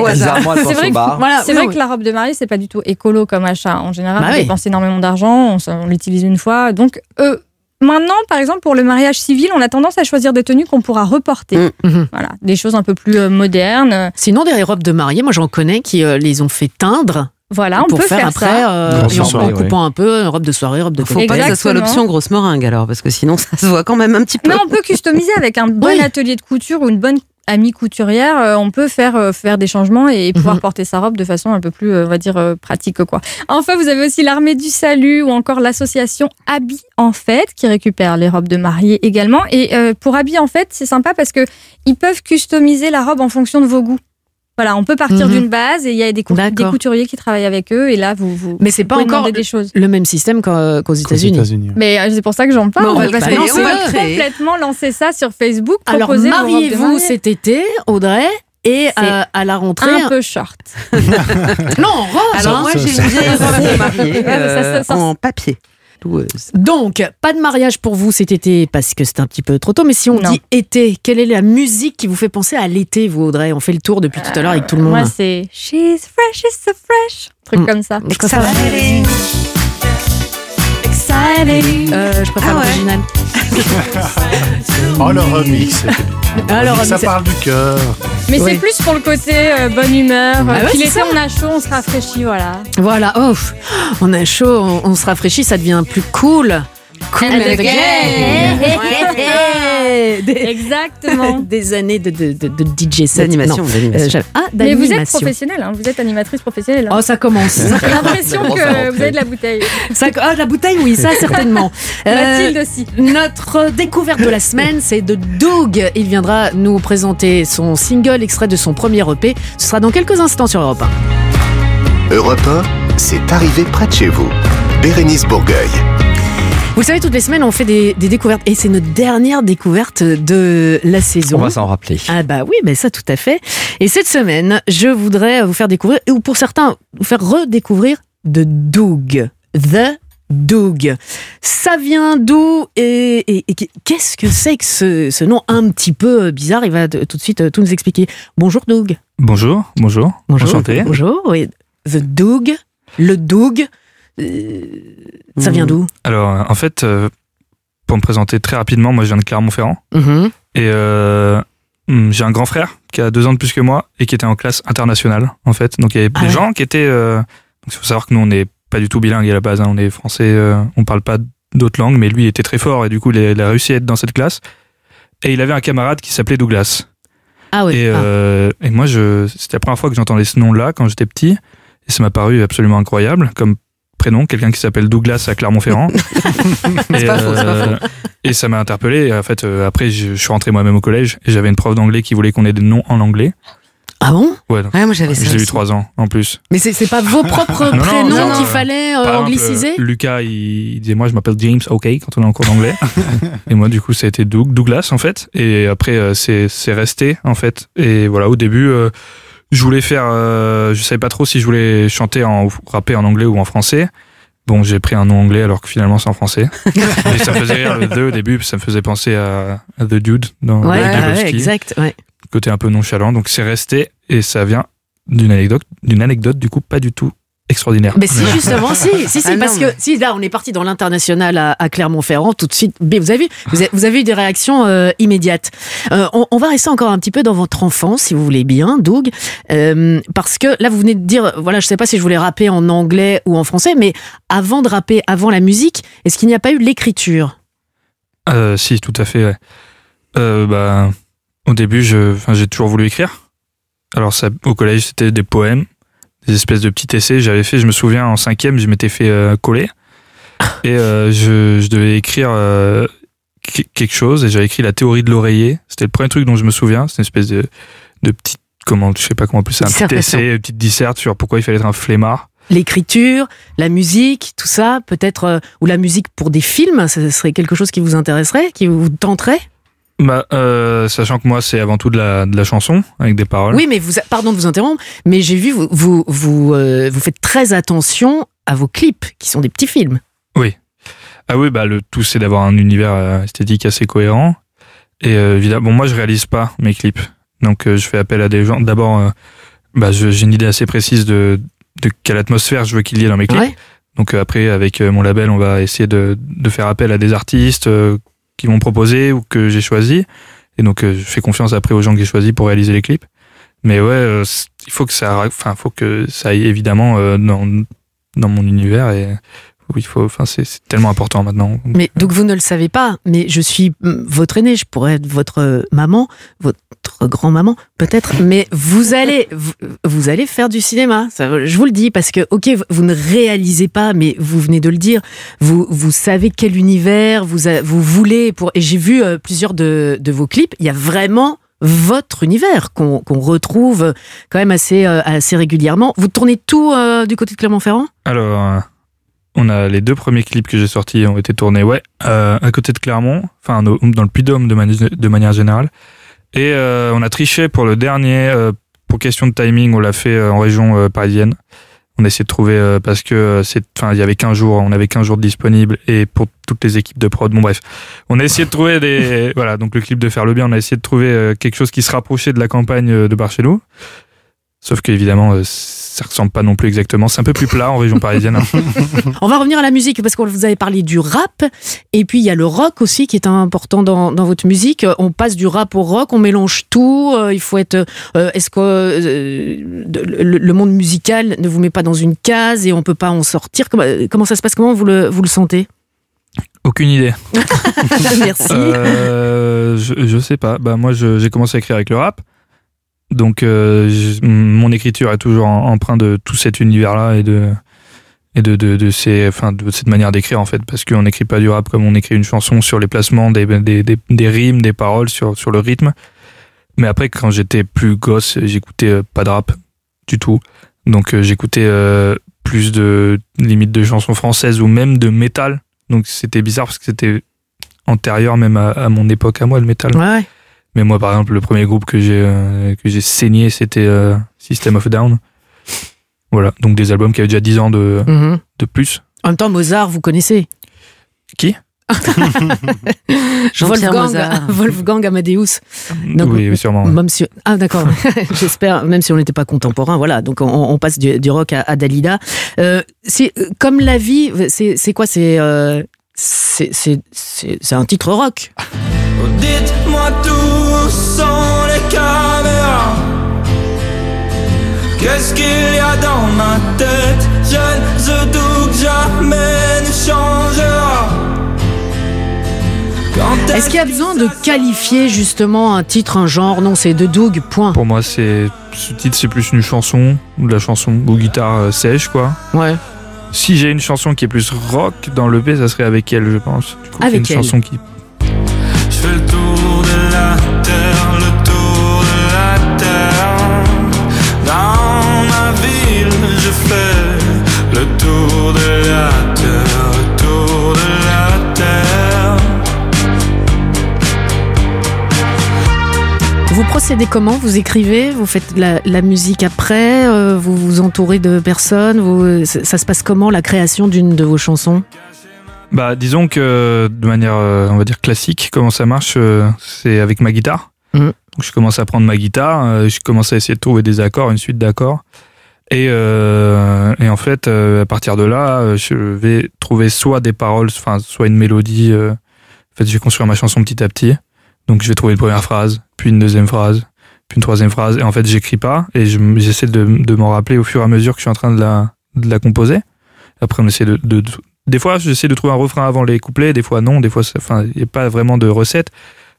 C'est vrai, que, bar. Voilà, c'est oui, vrai oui. que la robe de mariée, c'est pas du tout écolo comme achat. En général, Bah on oui. dépense énormément d'argent, on, on l'utilise une fois. Donc, euh, maintenant, par exemple, pour le mariage civil, on a tendance à choisir des tenues qu'on pourra reporter. Mm. Mhm. Voilà, des choses un peu plus euh, modernes. Sinon, des robes de mariée, moi j'en connais qui euh, les ont fait teindre. Voilà, on pour peut faire, faire, après, ça. euh, en, soirée, en coupant un peu, robe de soirée, robe de Faut pas que ça soit l'option grosse meringue alors, parce que sinon ça se voit quand même un petit peu. Mais on peut customiser avec un bon Oui. atelier de couture ou une bonne amie couturière. euh, on peut faire, euh, faire des changements et pouvoir Mhm. porter sa robe de façon un peu plus, euh, on va dire, pratique. quoi. Enfin, vous avez aussi l'armée du salut ou encore l'association Habit en Fête qui récupère les robes de mariée également. Et pour Habit en Fête, c'est sympa parce que ils peuvent customiser la robe en fonction de vos goûts. Voilà, on peut partir Mhm. d'une base et il y a des, cou- des D'accord. couturiers qui travaillent avec eux et là, vous, vous Mais c'est pas encore demander des choses. le même système qu'au- qu'aux Aux États-Unis. Mais euh, c'est pour ça que j'en parle. Mais on va le parce créer, que on va complètement lancer ça sur Facebook. Alors mariez-vous cet été, Audrey, et euh, à la rentrée. un peu short. [LAUGHS] Non, en rose. Alors hein. moi j'ai une vieille robe de mariée euh, en papier. Donc, pas de mariage pour vous cet été parce que c'est un petit peu trop tôt. Mais si on Non. dit été, quelle est la musique qui vous fait penser à l'été, vous, Audrey? On fait le tour depuis tout à l'heure avec tout le monde. Moi, c'est She's fresh, she's so fresh. Truc Mm. comme ça. je préfère, euh, je préfère Ah ouais. l'original. Oh, le remix. Alors, ça parle du cœur. Mais Oui. c'est plus pour le côté euh, bonne humeur. Ah ouais, l'été, ça. on a chaud, on se rafraîchit, voilà. Voilà, oh, on a chaud, on, on se rafraîchit, ça devient plus cool. Cool And and again. again. Des, Exactement. [LAUGHS] des années de, de, de, de DJ set. D'animation, Non, d'animation. euh, ah, Mais vous êtes professionnelle, hein, vous êtes animatrice professionnelle. hein. Oh, ça commence. J'ai l'impression que vous avez de la bouteille. Ça- ah, la bouteille, oui, ça certainement. [LAUGHS] Euh, Mathilde aussi. Notre découverte de la semaine, c'est de Doug. Il viendra nous présenter son single extrait de son premier EP. Ce sera dans quelques instants sur Europe 1. Europe 1, c'est arrivé près de chez vous. Bérénice Bourgueil. Vous savez, toutes les semaines, on fait des, des découvertes. Et c'est notre dernière découverte de la saison. On va s'en rappeler. Ah bah oui, mais ça tout à fait. Et cette semaine, je voudrais vous faire découvrir, ou pour certains, vous faire redécouvrir de Doug. The Doug. Ça vient d'où et, et- et qu'est-ce que c'est que ce, ce nom un petit peu bizarre? Il va tout de suite euh, tout nous expliquer. Bonjour Doug. Bonjour, bonjour, Bonjour. enchanté. Bonjour. Oui. The Doug. Le Doug. Euh, ça vient d'où? Alors, en fait, euh, pour me présenter très rapidement, moi je viens de Clermont-Ferrand Mhm. et euh, hum, j'ai un grand frère qui a deux ans de plus que moi et qui était en classe internationale, en fait. Donc il y avait Ah des ouais. gens qui étaient. euh, donc il faut savoir que nous on n'est pas du tout bilingue à la base, hein, on est français, euh, on parle pas d'autres langues, mais lui était très fort et du coup il a, il a réussi à être dans cette classe. Et il avait un camarade qui s'appelait Douglas. Ah oui. Et, ah. et moi, c'était la première fois que j'entendais ce nom-là quand j'étais petit. Et ça m'a paru absolument incroyable comme prénom, quelqu'un qui s'appelle Douglas à Clermont-Ferrand. [LAUGHS] C'est et, pas faux, pas euh, et ça m'a interpellé. En fait, euh, après, je, suis rentré moi-même au collège et j'avais une prof d'anglais qui voulait qu'on ait des noms en anglais. Ah bon? Ouais, donc, Ouais, moi j'avais ça. j'ai eu aussi. trois ans en plus. Mais c'est pas vos [LAUGHS] propres Non, prénoms qu'il fallait euh, exemple, angliciser? Lucas, il, il disait moi je m'appelle James, ok, quand on est en cours d'anglais. [LAUGHS] et moi du coup ça a été Doug, Douglas en fait. Et après c'est c'est resté en fait. Et voilà au début euh, je voulais faire, euh, je savais pas trop si je voulais chanter en ou rapper en anglais ou en français. Bon, j'ai pris un nom anglais alors que finalement c'est en français. [LAUGHS] Et ça me faisait rire le 2 au début, ça me faisait penser à, à The Dude dans Ouais, ouais, Lebowski. exact. Ouais. Côté un peu nonchalant, donc c'est resté et ça vient d'une anecdote, d'une anecdote du coup pas du tout extraordinaire. Mais si, justement, si, [LAUGHS] si, si, Ah parce que si là, on est parti dans l'international à, à Clermont-Ferrand, tout de suite, mais vous avez vu, vous avez, vous avez eu des réactions euh, immédiates. Euh, on, on va rester encore un petit peu dans votre enfance, si vous voulez bien, Doug, euh, parce que là, vous venez de dire, voilà, je sais pas si je voulais rapper en anglais ou en français, mais avant de rapper, avant la musique, est-ce qu'il n'y a pas eu l'écriture? Si, tout à fait. ouais. Bah, au début, j'ai toujours voulu écrire. Alors, ça, au collège, c'était des poèmes, des espèces de petits essais. J'avais fait, je me souviens, en cinquième, je m'étais fait euh, coller. Et euh, je, je devais écrire euh, qu- quelque chose. Et j'avais écrit la théorie de l'oreiller. C'était le premier truc dont je me souviens. C'est une espèce de, de petite, comment, je sais pas comment appeler ça, un petit essai, une petite disserte sur pourquoi il fallait être un flemmard. L'écriture, la musique, tout ça, peut-être, ou la musique pour des films, ce serait quelque chose qui vous intéresserait, qui vous tenterait? Bah, euh, sachant que moi, c'est avant tout de la, de la chanson, avec des paroles. Oui, mais vous, pardon de vous interrompre, mais j'ai vu, vous, vous, vous, euh, vous faites très attention à vos clips, qui sont des petits films. Oui. Ah oui, bah le tout c'est d'avoir un univers euh, esthétique assez cohérent. Et euh, évidemment, bon, moi je réalise pas mes clips, donc je fais appel à des gens. D'abord, bah, j'ai une idée assez précise de, de quelle atmosphère je veux qu'il y ait dans mes clips. Ouais. Donc après, avec mon label, on va essayer de, de faire appel à des artistes euh, qui m'ont proposé ou que j'ai choisi. Et donc euh, je fais confiance après aux gens que j'ai choisis pour réaliser les clips. Mais ouais, euh, il faut que ça, enfin, faut que ça aille évidemment euh, dans, dans mon univers et oui, il faut, enfin, c'est tellement important maintenant. Mais donc vous ne le savez pas, mais je suis votre aîné, je pourrais être votre maman, votre grand-maman peut-être, mais vous allez vous, allez faire du cinéma, je vous le dis parce que ok, vous ne réalisez pas, mais vous venez de le dire, vous vous savez quel univers vous vous voulez pour et j'ai vu euh, plusieurs de, vos clips, il y a vraiment votre univers qu'on retrouve quand même assez euh, assez régulièrement. Vous tournez tout euh, du côté de Clermont-Ferrand? Alors, euh, on a les deux premiers clips que j'ai sortis ont été tournés, ouais, euh, à côté de Clermont, enfin dans le Puy-de-Dôme de, de manière générale. Et euh, on a triché pour le dernier, euh, pour question de timing, on l'a fait euh, en région euh, parisienne. On a essayé de trouver euh, parce que c'est, enfin, il y avait 15 jours, on avait 15 jours disponibles et pour toutes les équipes de prod. Bon bref, on a essayé de trouver des, [LAUGHS] voilà, donc le clip de faire le bien, on a essayé de trouver quelque chose qui se rapprochait de la campagne de par chez nous. Sauf qu'évidemment, euh, ça ressemble pas non plus exactement. C'est un peu plus plat en région parisienne. [LAUGHS] On va revenir à la musique parce qu'on vous avez parlé du rap et puis il y a le rock aussi qui est important dans, dans votre musique. On passe du rap au rock, on mélange tout. euh, il faut être. euh, Est-ce que euh, le, le monde musical ne vous met pas dans une case et on peut pas en sortir? Comment, comment ça se passe? Comment vous le, vous le sentez? Aucune idée. [LAUGHS] Merci. Je, je sais pas. Bah, moi, j'ai commencé à écrire avec le rap. Donc, euh, je- mon écriture est toujours empreinte de tout cet univers-là et de et de, de, de, ces, enfin, de cette manière d'écrire en fait. Parce qu'on n'écrit pas du rap comme on écrit une chanson sur les placements des, des, des, des rimes des paroles sur, sur le rythme. Mais après quand j'étais plus gosse j'écoutais euh, pas de rap du tout. Donc euh, j'écoutais euh, plus de limite de chansons françaises ou même de métal. Donc c'était bizarre parce que c'était antérieur même à, à mon époque à moi le métal. Ouais. Mais moi par exemple le premier groupe que j'ai euh, que j'ai saigné c'était euh, System of a Down voilà donc des albums qui avaient déjà 10 ans de, Mhm. de plus En même temps, Mozart, vous connaissez Qui? [LAUGHS] Jean-Pierre Wolfgang, Mozart. [LAUGHS] Wolfgang Amadeus. Donc, oui, sûrement. ouais. Même si, ah d'accord, [LAUGHS] j'espère, même si on n'était pas contemporain, voilà, donc on, on passe du, du rock à, à Dalida. Euh, c'est comme la vie, c'est c'est quoi? C'est euh, c'est c'est- c'est- c'est un titre rock. Dites-moi tout sans les caméras. Qu'est-ce qu'il y a dans ma tête? Je ne doute jamais ne changera. Est-ce qu'il y a besoin de qualifier justement un titre, un genre? Non, c'est de Doug, point. pour moi c'est ce titre c'est plus une chanson ou de la chanson ou guitare euh, sèche quoi Ouais. si j'ai une chanson qui est plus rock dans le B ça serait avec elle je pense Du coup, Avec une elle. chanson qui Je fais le tour de la terre, le tour de la terre. Dans ma ville, je fais le tour de la terre, le tour de la terre. Vous procédez comment? Vous écrivez Vous faites la, la musique après euh, Vous vous entourez de personnes ça se passe comment la création d'une de vos chansons? Bah, disons que de manière, euh, on va dire classique, comment ça marche, euh, c'est avec ma guitare. Mhm. Donc, je commence à prendre ma guitare, euh, je commence à essayer de trouver des accords, une suite d'accords. Et, euh, et en fait, euh, à partir de là, euh, je vais trouver soit des paroles, enfin, soit une mélodie. euh. en fait, je vais construire ma chanson petit à petit. Donc, je vais trouver une première phrase, puis une deuxième phrase, puis une troisième phrase. Et en fait, j'écris pas et j'essaie de, de m'en rappeler au fur et à mesure que je suis en train de la, de la composer. Après, on essaie de- de- des fois, j'essaie de trouver un refrain avant les couplets, des fois non, des fois, enfin, il n'y a pas vraiment de recette,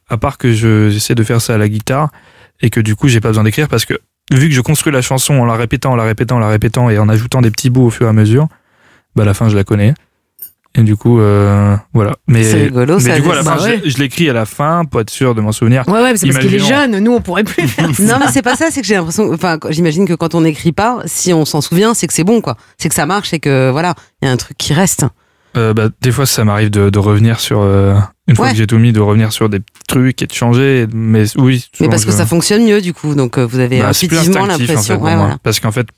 à part que je- j'essaie de faire ça à la guitare et que du coup, j'ai pas besoin d'écrire parce que vu que je construis la chanson en la répétant, en la répétant, en la répétant et en ajoutant des petits bouts au fur et à mesure, bah à la fin, je la connais. Et du coup, euh, voilà. Mais, C'est rigolo, mais ça, du coup, à la bah ouais. je, je l'écris à la fin pour être sûr de m'en souvenir. Ouais, ouais, c'est parce qu'il est jeune. Nous, on pourrait plus [LAUGHS] faire ça. Non, mais c'est pas ça, c'est que j'ai l'impression, enfin, j'imagine que quand on n'écrit pas, si on s'en souvient, c'est que c'est bon, quoi. C'est que ça marche et que, voilà, il y a un truc qui reste. Euh, bah, des fois, ça m'arrive de, de revenir sur. euh, une fois Ouais. que j'ai tout mis, de revenir sur des petits trucs et de changer. Mais oui. Mais parce que ça fonctionne mieux, du coup. Donc, vous avez Bah, intuitivement instinctif, en fait, l'impression. ouais, voilà. Parce qu'en fait,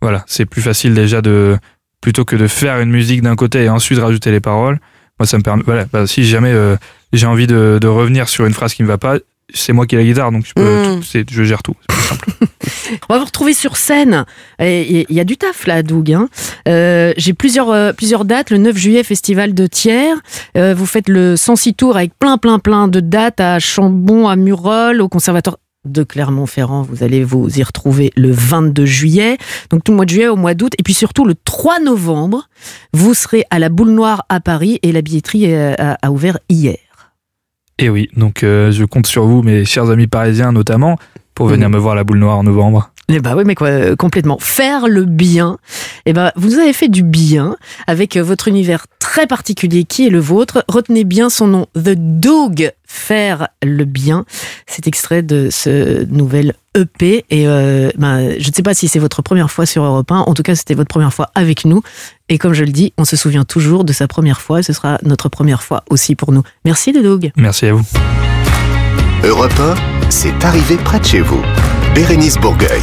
voilà, c'est plus facile déjà de. Plutôt que de faire une musique d'un côté et ensuite rajouter les paroles. Moi, ça me permet. Voilà, bah, si jamais euh, j'ai envie de, de revenir sur une phrase qui me va pas, c'est moi qui ai la guitare, donc je, peux, Mm. tout- c'est- je gère tout. C'est plus simple. [LAUGHS] On va vous retrouver sur scène. Il y a du taf là, Doug. hein. Euh, J'ai plusieurs, euh, plusieurs dates. Le 9 juillet, festival de Thiers. Euh, vous faites le 106 tours avec plein, plein, plein de dates à Chambon, à Murol, au conservatoire de Clermont-Ferrand. Vous allez vous y retrouver le 22 juillet. Donc tout le mois de juillet au mois d'août. Et puis surtout le 3 novembre, vous serez à la Boule Noire à Paris et la billetterie euh, a, a ouvert hier. Et oui, donc euh, je compte sur vous, mes chers amis parisiens notamment, pour venir me voir à la boule noire en novembre. Eh bah oui, mais quoi, euh, complètement. Faire le bien. Eh ben, vous avez fait du bien avec votre univers très particulier qui est le vôtre. Retenez bien son nom, The Dog. Faire le bien. C'est extrait de ce nouvel EP. Et euh, ben, je ne sais pas si c'est votre première fois sur Europe 1. En tout cas, c'était votre première fois avec nous. Et comme je le dis, on se souvient toujours de sa première fois. Et ce sera notre première fois aussi pour nous. Merci, The Dog. Merci à vous. Europe 1, c'est arrivé près de chez vous. Bérénice Bourgueil.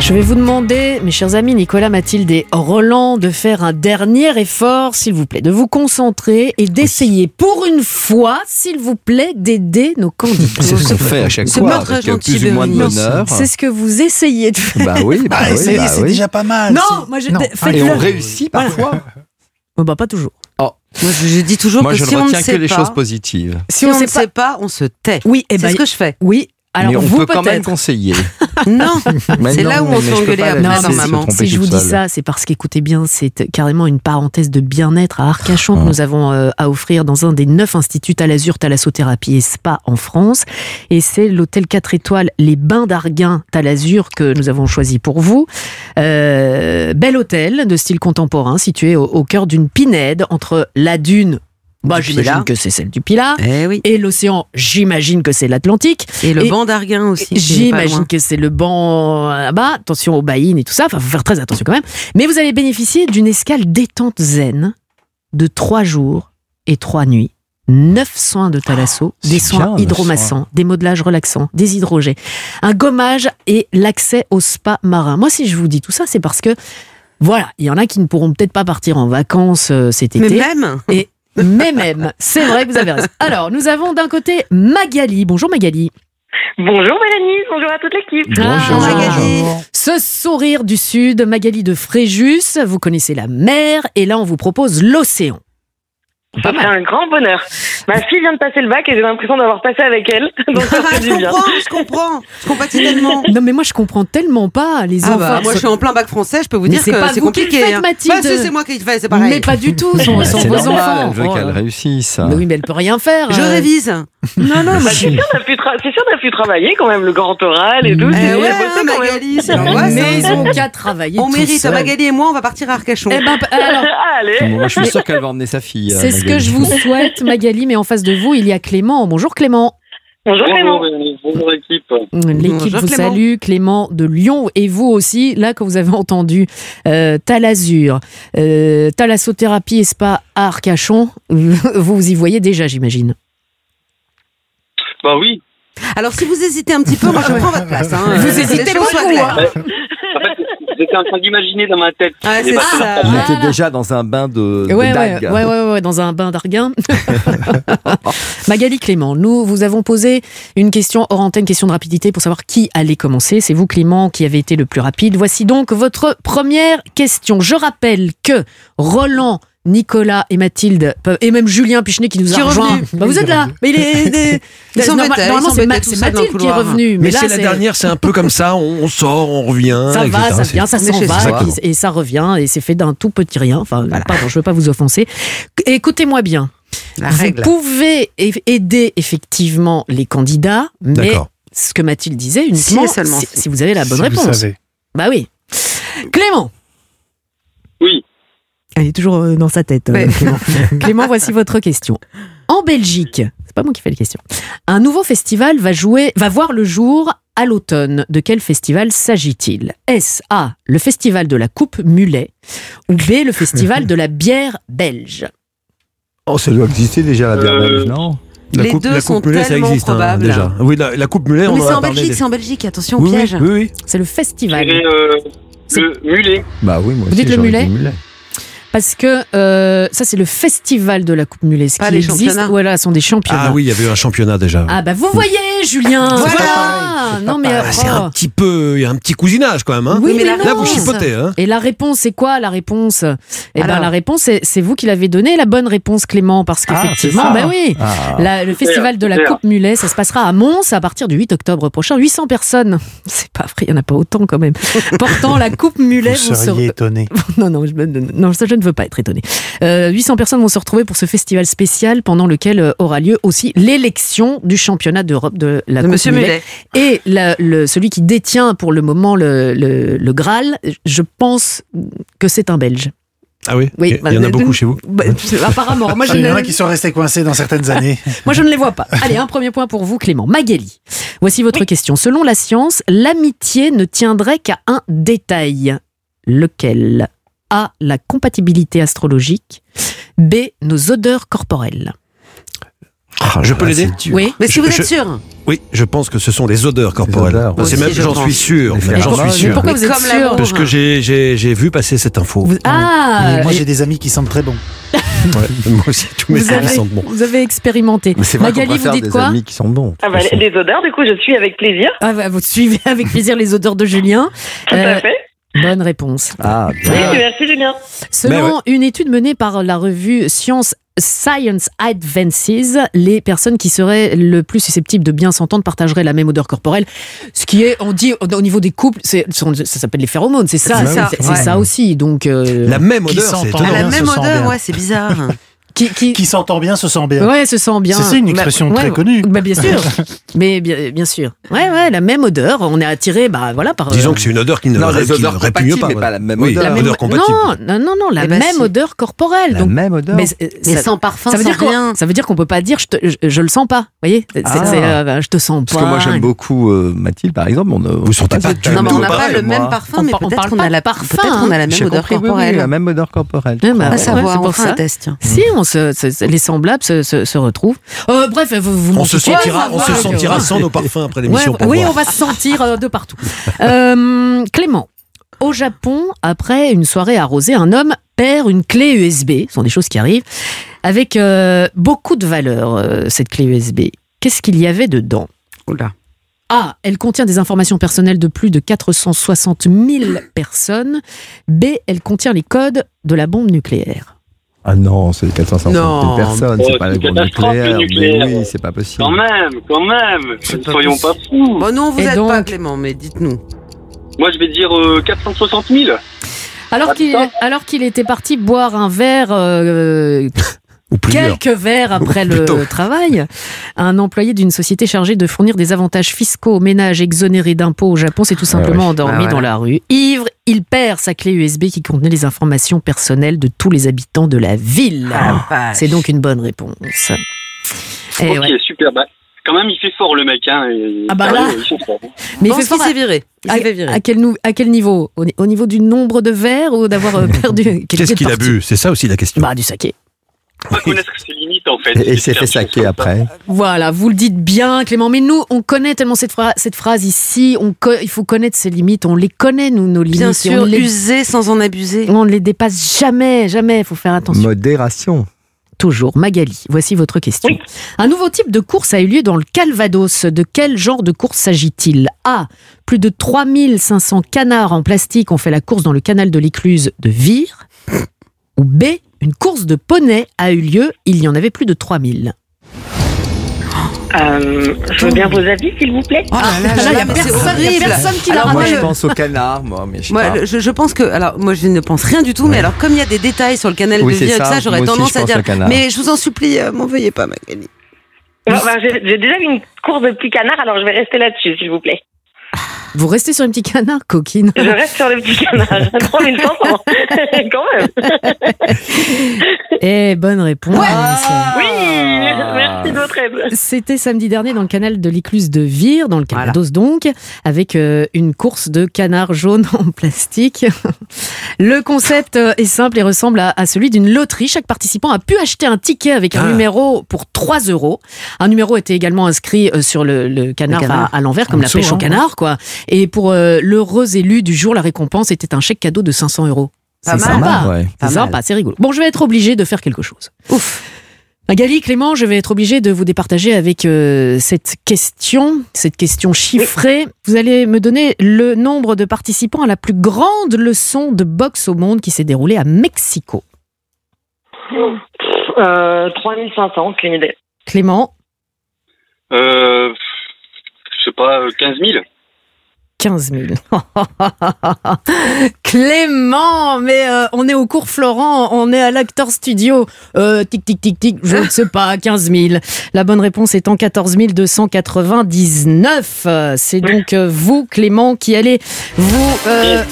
Je vais vous demander, mes chers amis Nicolas, Mathilde et Roland, de faire un dernier effort, s'il vous plaît, de vous concentrer et d'essayer pour une fois, s'il vous plaît, d'aider nos candidats. C'est ce qu'on fait à chaque C'est fois, pas avec plus ou moins de Bérénice. bonheur. C'est ce que vous essayez de faire. Bah oui, bah Ah, oui, bah c'est oui. déjà pas mal. Non, moi je Non. faites-le. Et on réussit parfois. Oh, bah pas toujours. Oh. Moi, je, je dis toujours Moi, que je si ne on ne retiens sait que les pas, choses positives. si, on, ne sait pas, on se tait. Oui, et c'est ben, ce que je fais. Oui. Alors mais on vous peut quand même conseiller. [LAUGHS] Non, [LAUGHS] Mais c'est là où on s'est engueulé tromper Si je vous dis ça, c'est parce qu'écoutez bien, c'est carrément une parenthèse de bien-être à Arcachon que nous avons euh, à offrir dans un des neuf instituts Talazur Thalassothérapie et Spa en France. Et c'est l'hôtel 4 étoiles Les Bains d'Arguin Talazur que nous avons choisi pour vous. Euh, bel hôtel de style contemporain situé au, au cœur d'une pinède entre la dune. Bah, j'imagine que c'est celle du Pilat. Eh oui. Et l'océan, j'imagine que c'est l'Atlantique. Et le banc d'Arguin aussi. J'imagine que c'est le banc euh, là-bas. Attention aux baïnes et tout ça. Enfin, faut faire très attention quand même. Mais vous allez bénéficier d'une escale détente zen de trois jours et trois nuits. Neuf soins de thalasso, des c'est soins bien, hydromassants, des modelages relaxants, des hydrogés, un gommage et l'accès au spa marin. Moi, si je vous dis tout ça, c'est parce que, voilà, il y en a qui ne pourront peut-être pas partir en vacances euh, cet Mais été. même Et mais même, c'est vrai que vous avez raison. Alors, nous avons d'un côté Magali. Bonjour Magali. Bonjour Mélanie, bonjour à toute l'équipe. Ah, Ce sourire du Sud, Magali de Fréjus, vous connaissez la mer et là on vous propose l'océan. Ça fait un grand bonheur. Ma fille vient de passer le bac et j'ai l'impression d'avoir passé avec elle. [LAUGHS] Donc ça fait je du bien. comprends, je comprends. Je compatis tellement. Non mais moi je comprends tellement pas les Ah enfants. bah, moi je suis en plein bac français, je peux vous Mais dire c'est que pas c'est vous qui le compliqué. faites, hein. Mathilde. Bah, c'est moi qui le fais, c'est pareil. Mais pas du tout, [LAUGHS] sont, sont C'est vos normal, enfants. elle veut qu'elle réussisse. mais oui, mais elle peut rien faire. Je euh. révise. Non, non, bah, c'est sûr, t'as pu, tra- c'est sûr, t'as pu travailler quand même, le grand oral et tout. Eh c'est- ouais, hein. Magali, c'est. Mais ils ont qu'à travailler. On mérite. Magali et moi, on va partir à Arcachon. Eh ben, [LAUGHS] alors, Allez. Moi, je suis sûr qu'elle va emmener sa fille. euh, c'est ce que je vous souhaite, Magali, mais en face de vous, il y a Clément. Bonjour Clément. Bonjour Clément. Bonjour équipe. L'équipe Bonjour, vous Clément. salue, Clément de Lyon, et vous aussi, là, que vous avez entendu euh, Talazur, euh, Thalassothérapie et Spa à Arcachon, [LAUGHS] vous y voyez déjà, j'imagine. Bah oui, Alors, si vous hésitez un petit peu, moi je prends votre place. hein. Vous hésitez beaucoup, hein. J'étais en train d'imaginer dans ma tête. Mais c'est ça. On était déjà dans un bain de, de Ouais, ouais, dagues. ouais, ouais, ouais, dans un bain d'arguin. [LAUGHS] Magali Clément, nous vous avons posé une question hors antenne, question de rapidité pour savoir qui allait commencer. C'est vous Clément qui avez été le plus rapide. Voici donc votre première question. Je rappelle que Roland Nicolas et Mathilde, peuvent- et même Julien Pichenet qui nous Qui a est rejoint. revenu. Bah, vous êtes là. Mais il est, normalement, c'est Mathilde qui est revenue. Mais là, c'est la dernière, c'est un peu comme ça, on, on sort, on revient. Ça va, ça vient, ça s'en chez va, et, et ça revient, et c'est fait d'un tout petit rien. Enfin, pardon, je veux pas vous offenser. Écoutez-moi bien. La vous règle. pouvez aider effectivement les candidats, mais ce que Mathilde disait uniquement seulement si, si. si vous avez la bonne Si vous réponse. savez. Bah oui. Clément. Oui. Elle est toujours euh, dans sa tête. euh, Ouais. Clément. [LAUGHS] Clément, voici votre question. En Belgique, c'est pas moi qui fais les questions. Un nouveau festival va jouer, va voir le jour à l'automne. De quel festival s'agit-il? Est-ce A, le festival de la coupe mulet ou B, le festival de la bière belge? Oh, ça doit exister déjà, la bière Euh, belge, non? La Les coupe, deux la sont coupe mulet, ça tellement existe hein, probables. déjà. Oui, la, la coupe mulet, on Mais c'est en. Belgique, des- c'est en Belgique, attention, Oui, piège. oui, oui. C'est le festival. euh, le mulet. Bah oui, moi Vous aussi, dites le mulet mulet. Parce que euh, ça, c'est le festival de la coupe mulet. Qui les existe, voilà, ce sont des championnats. Ah oui, il y avait eu un championnat déjà. Ah bah vous voyez, Julien. Voilà. Non mais Ah, c'est oh. un petit peu, il y a un petit cousinage quand même. Hein Oui, mais la non. Là, vous réponse- chipotez. Hein Et la réponse, c'est quoi la réponse? Eh ben la réponse, c'est- vous qui l'avez donnée, la bonne réponse, Clément, parce Ah, qu'effectivement, bah oui, Ah. la- le festival de la. Coupe Mulet, ça se passera à Mons à partir du 8 octobre prochain. 800 personnes, [LAUGHS] c'est pas vrai, il y en a pas autant quand même. Portant la Coupe Mulet, Vous vont se- seriez étonné. [LAUGHS] non, non, je, non, ça, je ne veux pas être étonné. Euh, 800 personnes vont se retrouver pour ce festival spécial pendant lequel euh, aura lieu aussi l'élection du championnat d'Europe de la De Monsieur Mulet. Et la- le, celui qui détient pour le moment le, le, le Graal, je pense que c'est un Belge. Ah oui, Oui, il y en a beaucoup chez vous. Bah, apparemment, moi je, Il y en ne, a qui sont restés coincés dans certaines années. [LAUGHS] moi je ne les vois pas. Allez, un premier point pour vous, Clément. Magali, voici votre question. Selon la science, l'amitié ne tiendrait qu'à un détail. Lequel? A. La compatibilité astrologique. B. Nos odeurs corporelles. Ah, je peux l'aider Oui. Mais si Je- vous je- êtes sûr Oui, je pense que ce sont les odeurs corporelles. odeurs, c'est oui. même, j'en suis sûr. J'en suis sûr. Pourquoi Mais vous êtes comme sûr. Parce que j'ai- j'ai j'ai vu passer cette info. Vous- Ah Et moi, j'ai des amis qui sentent très bon. Ouais, moi aussi, tous mes [LAUGHS] vous, amis avez, sentent bon. vous avez expérimenté. Mais c'est vrai qu'on Magali, vous préfère dites des quoi amis qui sont bons. Ah bah, les odeurs, du coup, je suis avec plaisir. Ah, bah, Vous suivez avec plaisir les odeurs de Julien. Tout Euh, à fait. Bonne réponse. Ah, Oui, merci Julien. Selon une étude menée par la revue Science Science Advances, les personnes qui seraient le plus susceptibles de bien s'entendre partageraient la même odeur corporelle. Ce qui est, on dit au au niveau des couples, c'est- ça s'appelle les phéromones, c'est ça, C'est ça, c'est c'est ouais. ça aussi. Donc euh, La même odeur, c'est étonnant. la même odeur, ouais, c'est bizarre. [LAUGHS] qui, qui, Qui s'entend bien se sent bien. ouais, se sent bien. C'est ça, une expression Bah, très ouais, connue. Bah, bien sûr, [LAUGHS] mais bien, bien sûr. Ouais, ouais, la même odeur. On est attiré, bah voilà, par. Disons que c'est une odeur qui ne, Non, les ne compatibles, pas. mais pas la même Oui, odeur. la la même odeur compatible. Non, non, non, non, la Eh ben, même si. odeur corporelle. La Donc, même odeur. mais, Mais ça- sans parfum, ça veut sans dire rien. Ça veut dire qu'on peut pas dire je, te, je, je le sens pas. Vous voyez Ah. euh, Je te sens pas. Parce que moi j'aime beaucoup euh, Mathilde par exemple. On, Vous sentez pas du Non, mais tout on n'a pas le même parfum, On mais peut-être parle qu'on a la parfum, peut-être qu'on a la même odeur corporelle. la même odeur corporelle. À savoir, on pour fera ça. un test. tiens. Si, on se, se- les semblables se, se, se retrouvent. Euh, bref, vous, vous On se sentira, on se sentira sans nos parfums après l'émission. Ouais, oui, voir. on va se sentir euh, de partout. Euh, Clément, au Japon, après une soirée arrosée, un homme perd une clé USB. Ce sont des choses qui arrivent. Avec euh, beaucoup de valeur, euh, cette clé USB. Qu'est-ce qu'il y avait dedans? Oula. A. Elle contient des informations personnelles de plus de 460 000 personnes. B. Elle contient les codes de la bombe nucléaire. Ah non, c'est 450 Non. 000 personnes, Oh, c'est pas la bombe nucléaire. nucléaire. Mais oui, c'est pas possible. Quand même, quand même. Pas Soyons pas fous. Bon, non, vous Et êtes donc pas Clément, mais dites-nous. Moi, je vais dire euh, 460 000. Alors qu'il alors qu'il était parti boire un verre, euh, Ou quelques verres après le travail, un employé d'une société chargée de fournir des avantages fiscaux aux ménages exonérés d'impôts au Japon s'est tout simplement ouais. endormi Ah, dans la rue. Ivre, il perd sa clé USB qui contenait les informations personnelles de tous les habitants de la ville. Ah, C'est donc une bonne réponse. Et ok, ouais. super. Bah, quand même, il fait fort le mec. Hein, et- Ah bah là. Mais il Pense fait fort à- s'est viré. Il à, quel, nou- à quel niveau? Au, au niveau du nombre de verres ou d'avoir euh, [LAUGHS] perdu Qu'est-ce est qu'il a bu? C'est ça aussi la question. Bah, du saké. Pas connaître ses limites en fait. Et s'est fait saquer après. Voilà, vous le dites bien, Clément. Mais nous, on connaît tellement cette, phra- cette phrase ici. On il faut connaître ses limites. On les connaît, nous, nos limites. Bien sûr, on les, user sans en abuser. on ne les dépasse jamais, jamais. Il faut faire attention. Modération. Toujours. Magali, voici votre question. Un nouveau type de course a eu lieu dans le Calvados. De quel genre de course s'agit-il? A. Plus de 3500 canards en plastique ont fait la course dans le canal de l'écluse de Vire. Ou B. Une course de poney a eu lieu. Il y en avait plus de 3000. Euh, je veux bien vos avis, s'il vous plaît. Oh là là là là, là, y a mais c'est personne- personne qui la Alors, Moi, je pense au canard, moi, mais je sais Moi, pas. le- je, je pense que, alors, moi, je ne pense rien du tout, mais alors, comme il y a des détails sur le canal Oui, de Vire, et ça. ça, j'aurais aussi, tendance à dire. Mais je vous en supplie, euh, m'en veuillez pas, Magali. Bon, bah, J'ai j'ai déjà vu une course de petits canards, alors je vais rester là-dessus, s'il vous plaît. Vous restez sur un petit canard, coquine. Je reste sur les petits canards. [LAUGHS] 3500 [LAUGHS] Quand même. Eh, bonne réponse. Oui, merci de votre aide. C'était samedi dernier dans le canal de l'écluse de Vire, dans le Calvados donc, avec euh, une course de canards jaunes en plastique. Le concept euh, est simple et ressemble à, celui d'une loterie. Chaque participant a pu acheter un ticket avec un Ah. numéro pour 3 euros. Un numéro était également inscrit euh, sur le, le canard, Le canard. à, à l'envers, comme En la dessous, pêche au hein, canard, quoi. Et pour euh, l'heureux élu du jour, la récompense était un chèque cadeau de 500 euros. Pas C'est mal. sympa. Ouais. C'est Pas sympa, c'est rigolo. Bon, je vais être obligé de faire quelque chose. Ouf. Magali, Clément, je vais être obligé de vous départager avec euh, cette question, cette question chiffrée. Vous allez me donner le nombre de participants à la plus grande leçon de boxe au monde qui s'est déroulée à Mexico. Euh, 3500, aucune idée. Clément, Euh, je sais pas, euh, 15 000 15 000. [LAUGHS] Clément, mais euh, on est au cours Florent, on est à l'acteur studio. Euh, tic, tic, tic, tic, je ne sais pas, 15 000. La bonne réponse étant 14 299. Euh, C'est donc euh, vous, Clément, qui allez vous euh,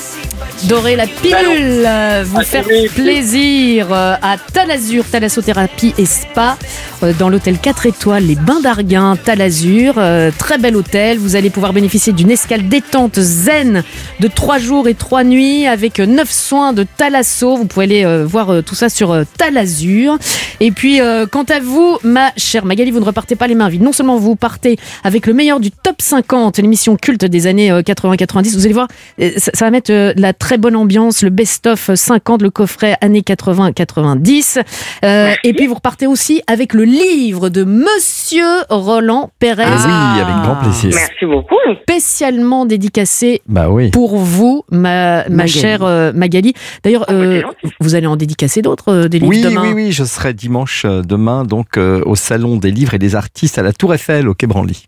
dorer la pilule, euh, vous faire plaisir euh, à Talazur, Thalassothérapie et Spa, euh, dans l'hôtel 4 étoiles, les Bains d'Arguin, Talazur. Euh, Très bel hôtel. Vous allez pouvoir bénéficier d'une escale détente zen de 3 jours et 3 nuits avec 9 soins de Thalasso. Vous pouvez aller voir tout ça sur Talazur. Et puis, quant à vous, ma chère Magali, vous ne repartez pas les mains vides. Non seulement vous partez avec le meilleur du top 50, l'émission culte des années euh, 80-90. Vous allez voir, ça, va mettre la très bonne ambiance, le best-of 50, le coffret années 80-90. Euh, et puis, vous repartez aussi avec le livre de Monsieur Roland Pérez. Ah oui, avec grand plaisir. Merci beaucoup. Spécialement dédicacé Bah oui. pour vous, ma, ma Magali. chère euh, Magali. D'ailleurs, euh, vous allez en dédicacer d'autres euh, des livres Oui, demain oui, oui, je serai dimanche demain donc euh, au salon des livres et des artistes à la Tour Eiffel au Quai Branly.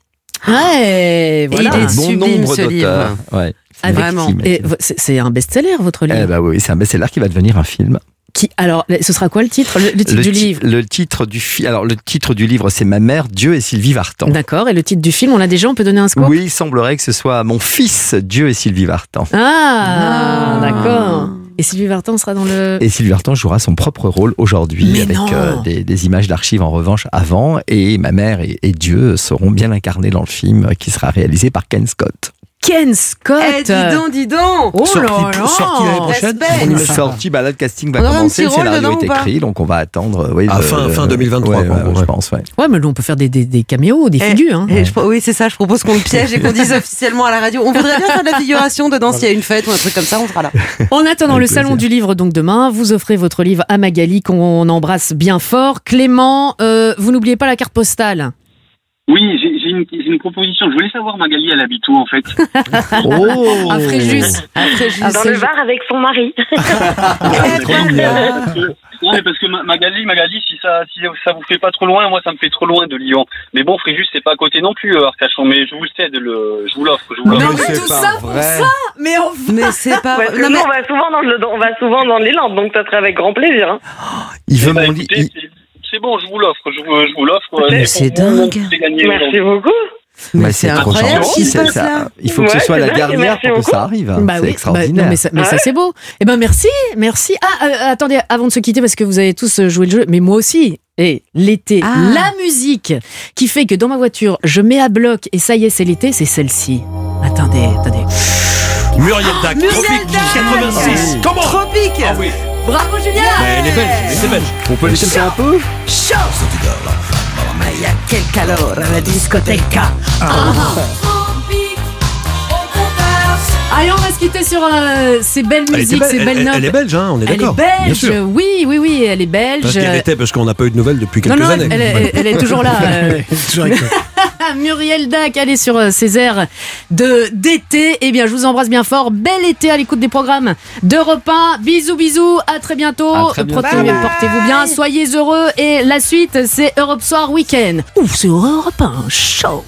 Ouais, voilà. Un bon nombre d'auteurs. Ouais, c'est Avec- Maxime. et c'est- un best-seller votre livre. Eh bah oui, c'est un best-seller qui va devenir un film. Qui alors, ce sera quoi le titre? Le, le titre le, du ti- livre. le titre du fi- alors le titre du livre c'est Ma mère, Dieu et Sylvie Vartan. D'accord. Et le titre du film, on l'a déjà. On peut donner un score? Oui, il semblerait que ce soit Mon fils, Dieu et Sylvie Vartan. Ah, d'accord. Et Sylvie Vartan sera dans le. Et Sylvie Vartan jouera son propre rôle aujourd'hui avec euh, des, des images d'archives en revanche avant et ma mère et, et Dieu seront bien incarnés dans le film euh, qui sera réalisé par Ken Scott. Ken Scott. Eh, dis donc, dis donc Oh Sorti- là là. sorti l'année prochaine. Respect. Sorti, bah là le casting va On commencer, le scénario est écrit, donc on va attendre. Oui, À le- fin- le- fin 2023, ouais, quoi, ouais, je ouais. pense, ouais. Ouais, mais là, on peut faire des, des, des caméos, des Eh, figures. hein. eh, je- oui, c'est ça. Je propose qu'on le piège et qu'on dise [LAUGHS] officiellement à la radio. On voudrait bien faire de la figuration dedans s'il y a une fête ou un truc comme ça. On sera là. En attendant Avec le salon du livre, donc demain, vous offrez votre livre à Magali qu'on embrasse bien fort. Clément, euh, vous n'oubliez pas la carte postale. Oui, j'ai une, j'ai une proposition. Je voulais savoir, Magali, elle habite où en fait [LAUGHS] Oh À Fréjus. À Fréjus. Dans le bar avec son mari. [LAUGHS] [LAUGHS] Non, mais parce que Ma- Magali, Magali, si ça, si ça vous fait pas trop loin, moi ça me fait trop loin de Lyon. Mais bon, Fréjus, c'est pas à côté non plus, euh, Arcachon. Mais je vous le cède, le, je vous l'offre, je vous Non, l'offre. mais tout ça pour ça Mais enfin Mais c'est pas. Parce que Non, nous, mais- on va souvent dans le, on va souvent dans les Landes, donc ça serait avec grand plaisir. hein. Il veut mon livre. écoutez, c'est- C'est bon, je vous l'offre, je vous, je vous l'offre. euh, Mais c'est dingue. Merci beaucoup. Mais c'est incroyable gentil, ce qui se c'est passe ça. là. Il faut que ce Ouais, soit c'est la dernière pour que beaucoup. ça arrive. Bah c'est oui, bah, extraordinaire. non, mais ça, Ouais. c'est beau. Eh ben merci, merci. Ah, euh, attendez, avant de se quitter, parce que vous avez tous euh, joué le jeu, mais moi aussi. Et l'été, Ah. la musique qui fait que dans ma voiture, je mets à bloc et ça y est, c'est l'été, c'est celle-ci. Attendez, attendez. Muriel Dac, Muriel Tropique Dac 86. Comment Tropique Ah oui. Bravo Julien Mais elle est belge, elle était belge. On peut laisser faire un peu Chaud Il y a quel calor à la discoteca. Allez, on va se quitter sur euh, ces belles Elle était musiques, belle- ces belles elle- notes. elle est belge, hein, on est Elle est d'accord. Bien belge, sûr. oui, oui, oui, elle est belge. Parce qu'elle était, parce qu'on n'a pas eu de nouvelles depuis Non, quelques non, années. elle, est- elle est toujours là. [LAUGHS] euh. Toujours avec toi. Muriel Dac, allez sur euh, ces airs de d'été. Eh bien, je vous embrasse bien fort. Bel été à l'écoute des programmes d'Europe 1. Bisous, bisous. À très bientôt. Portez-vous bien. Soyez heureux. Et la suite, c'est Europe Soir Week-end. Ouf, c'est Europe 1. Chaud.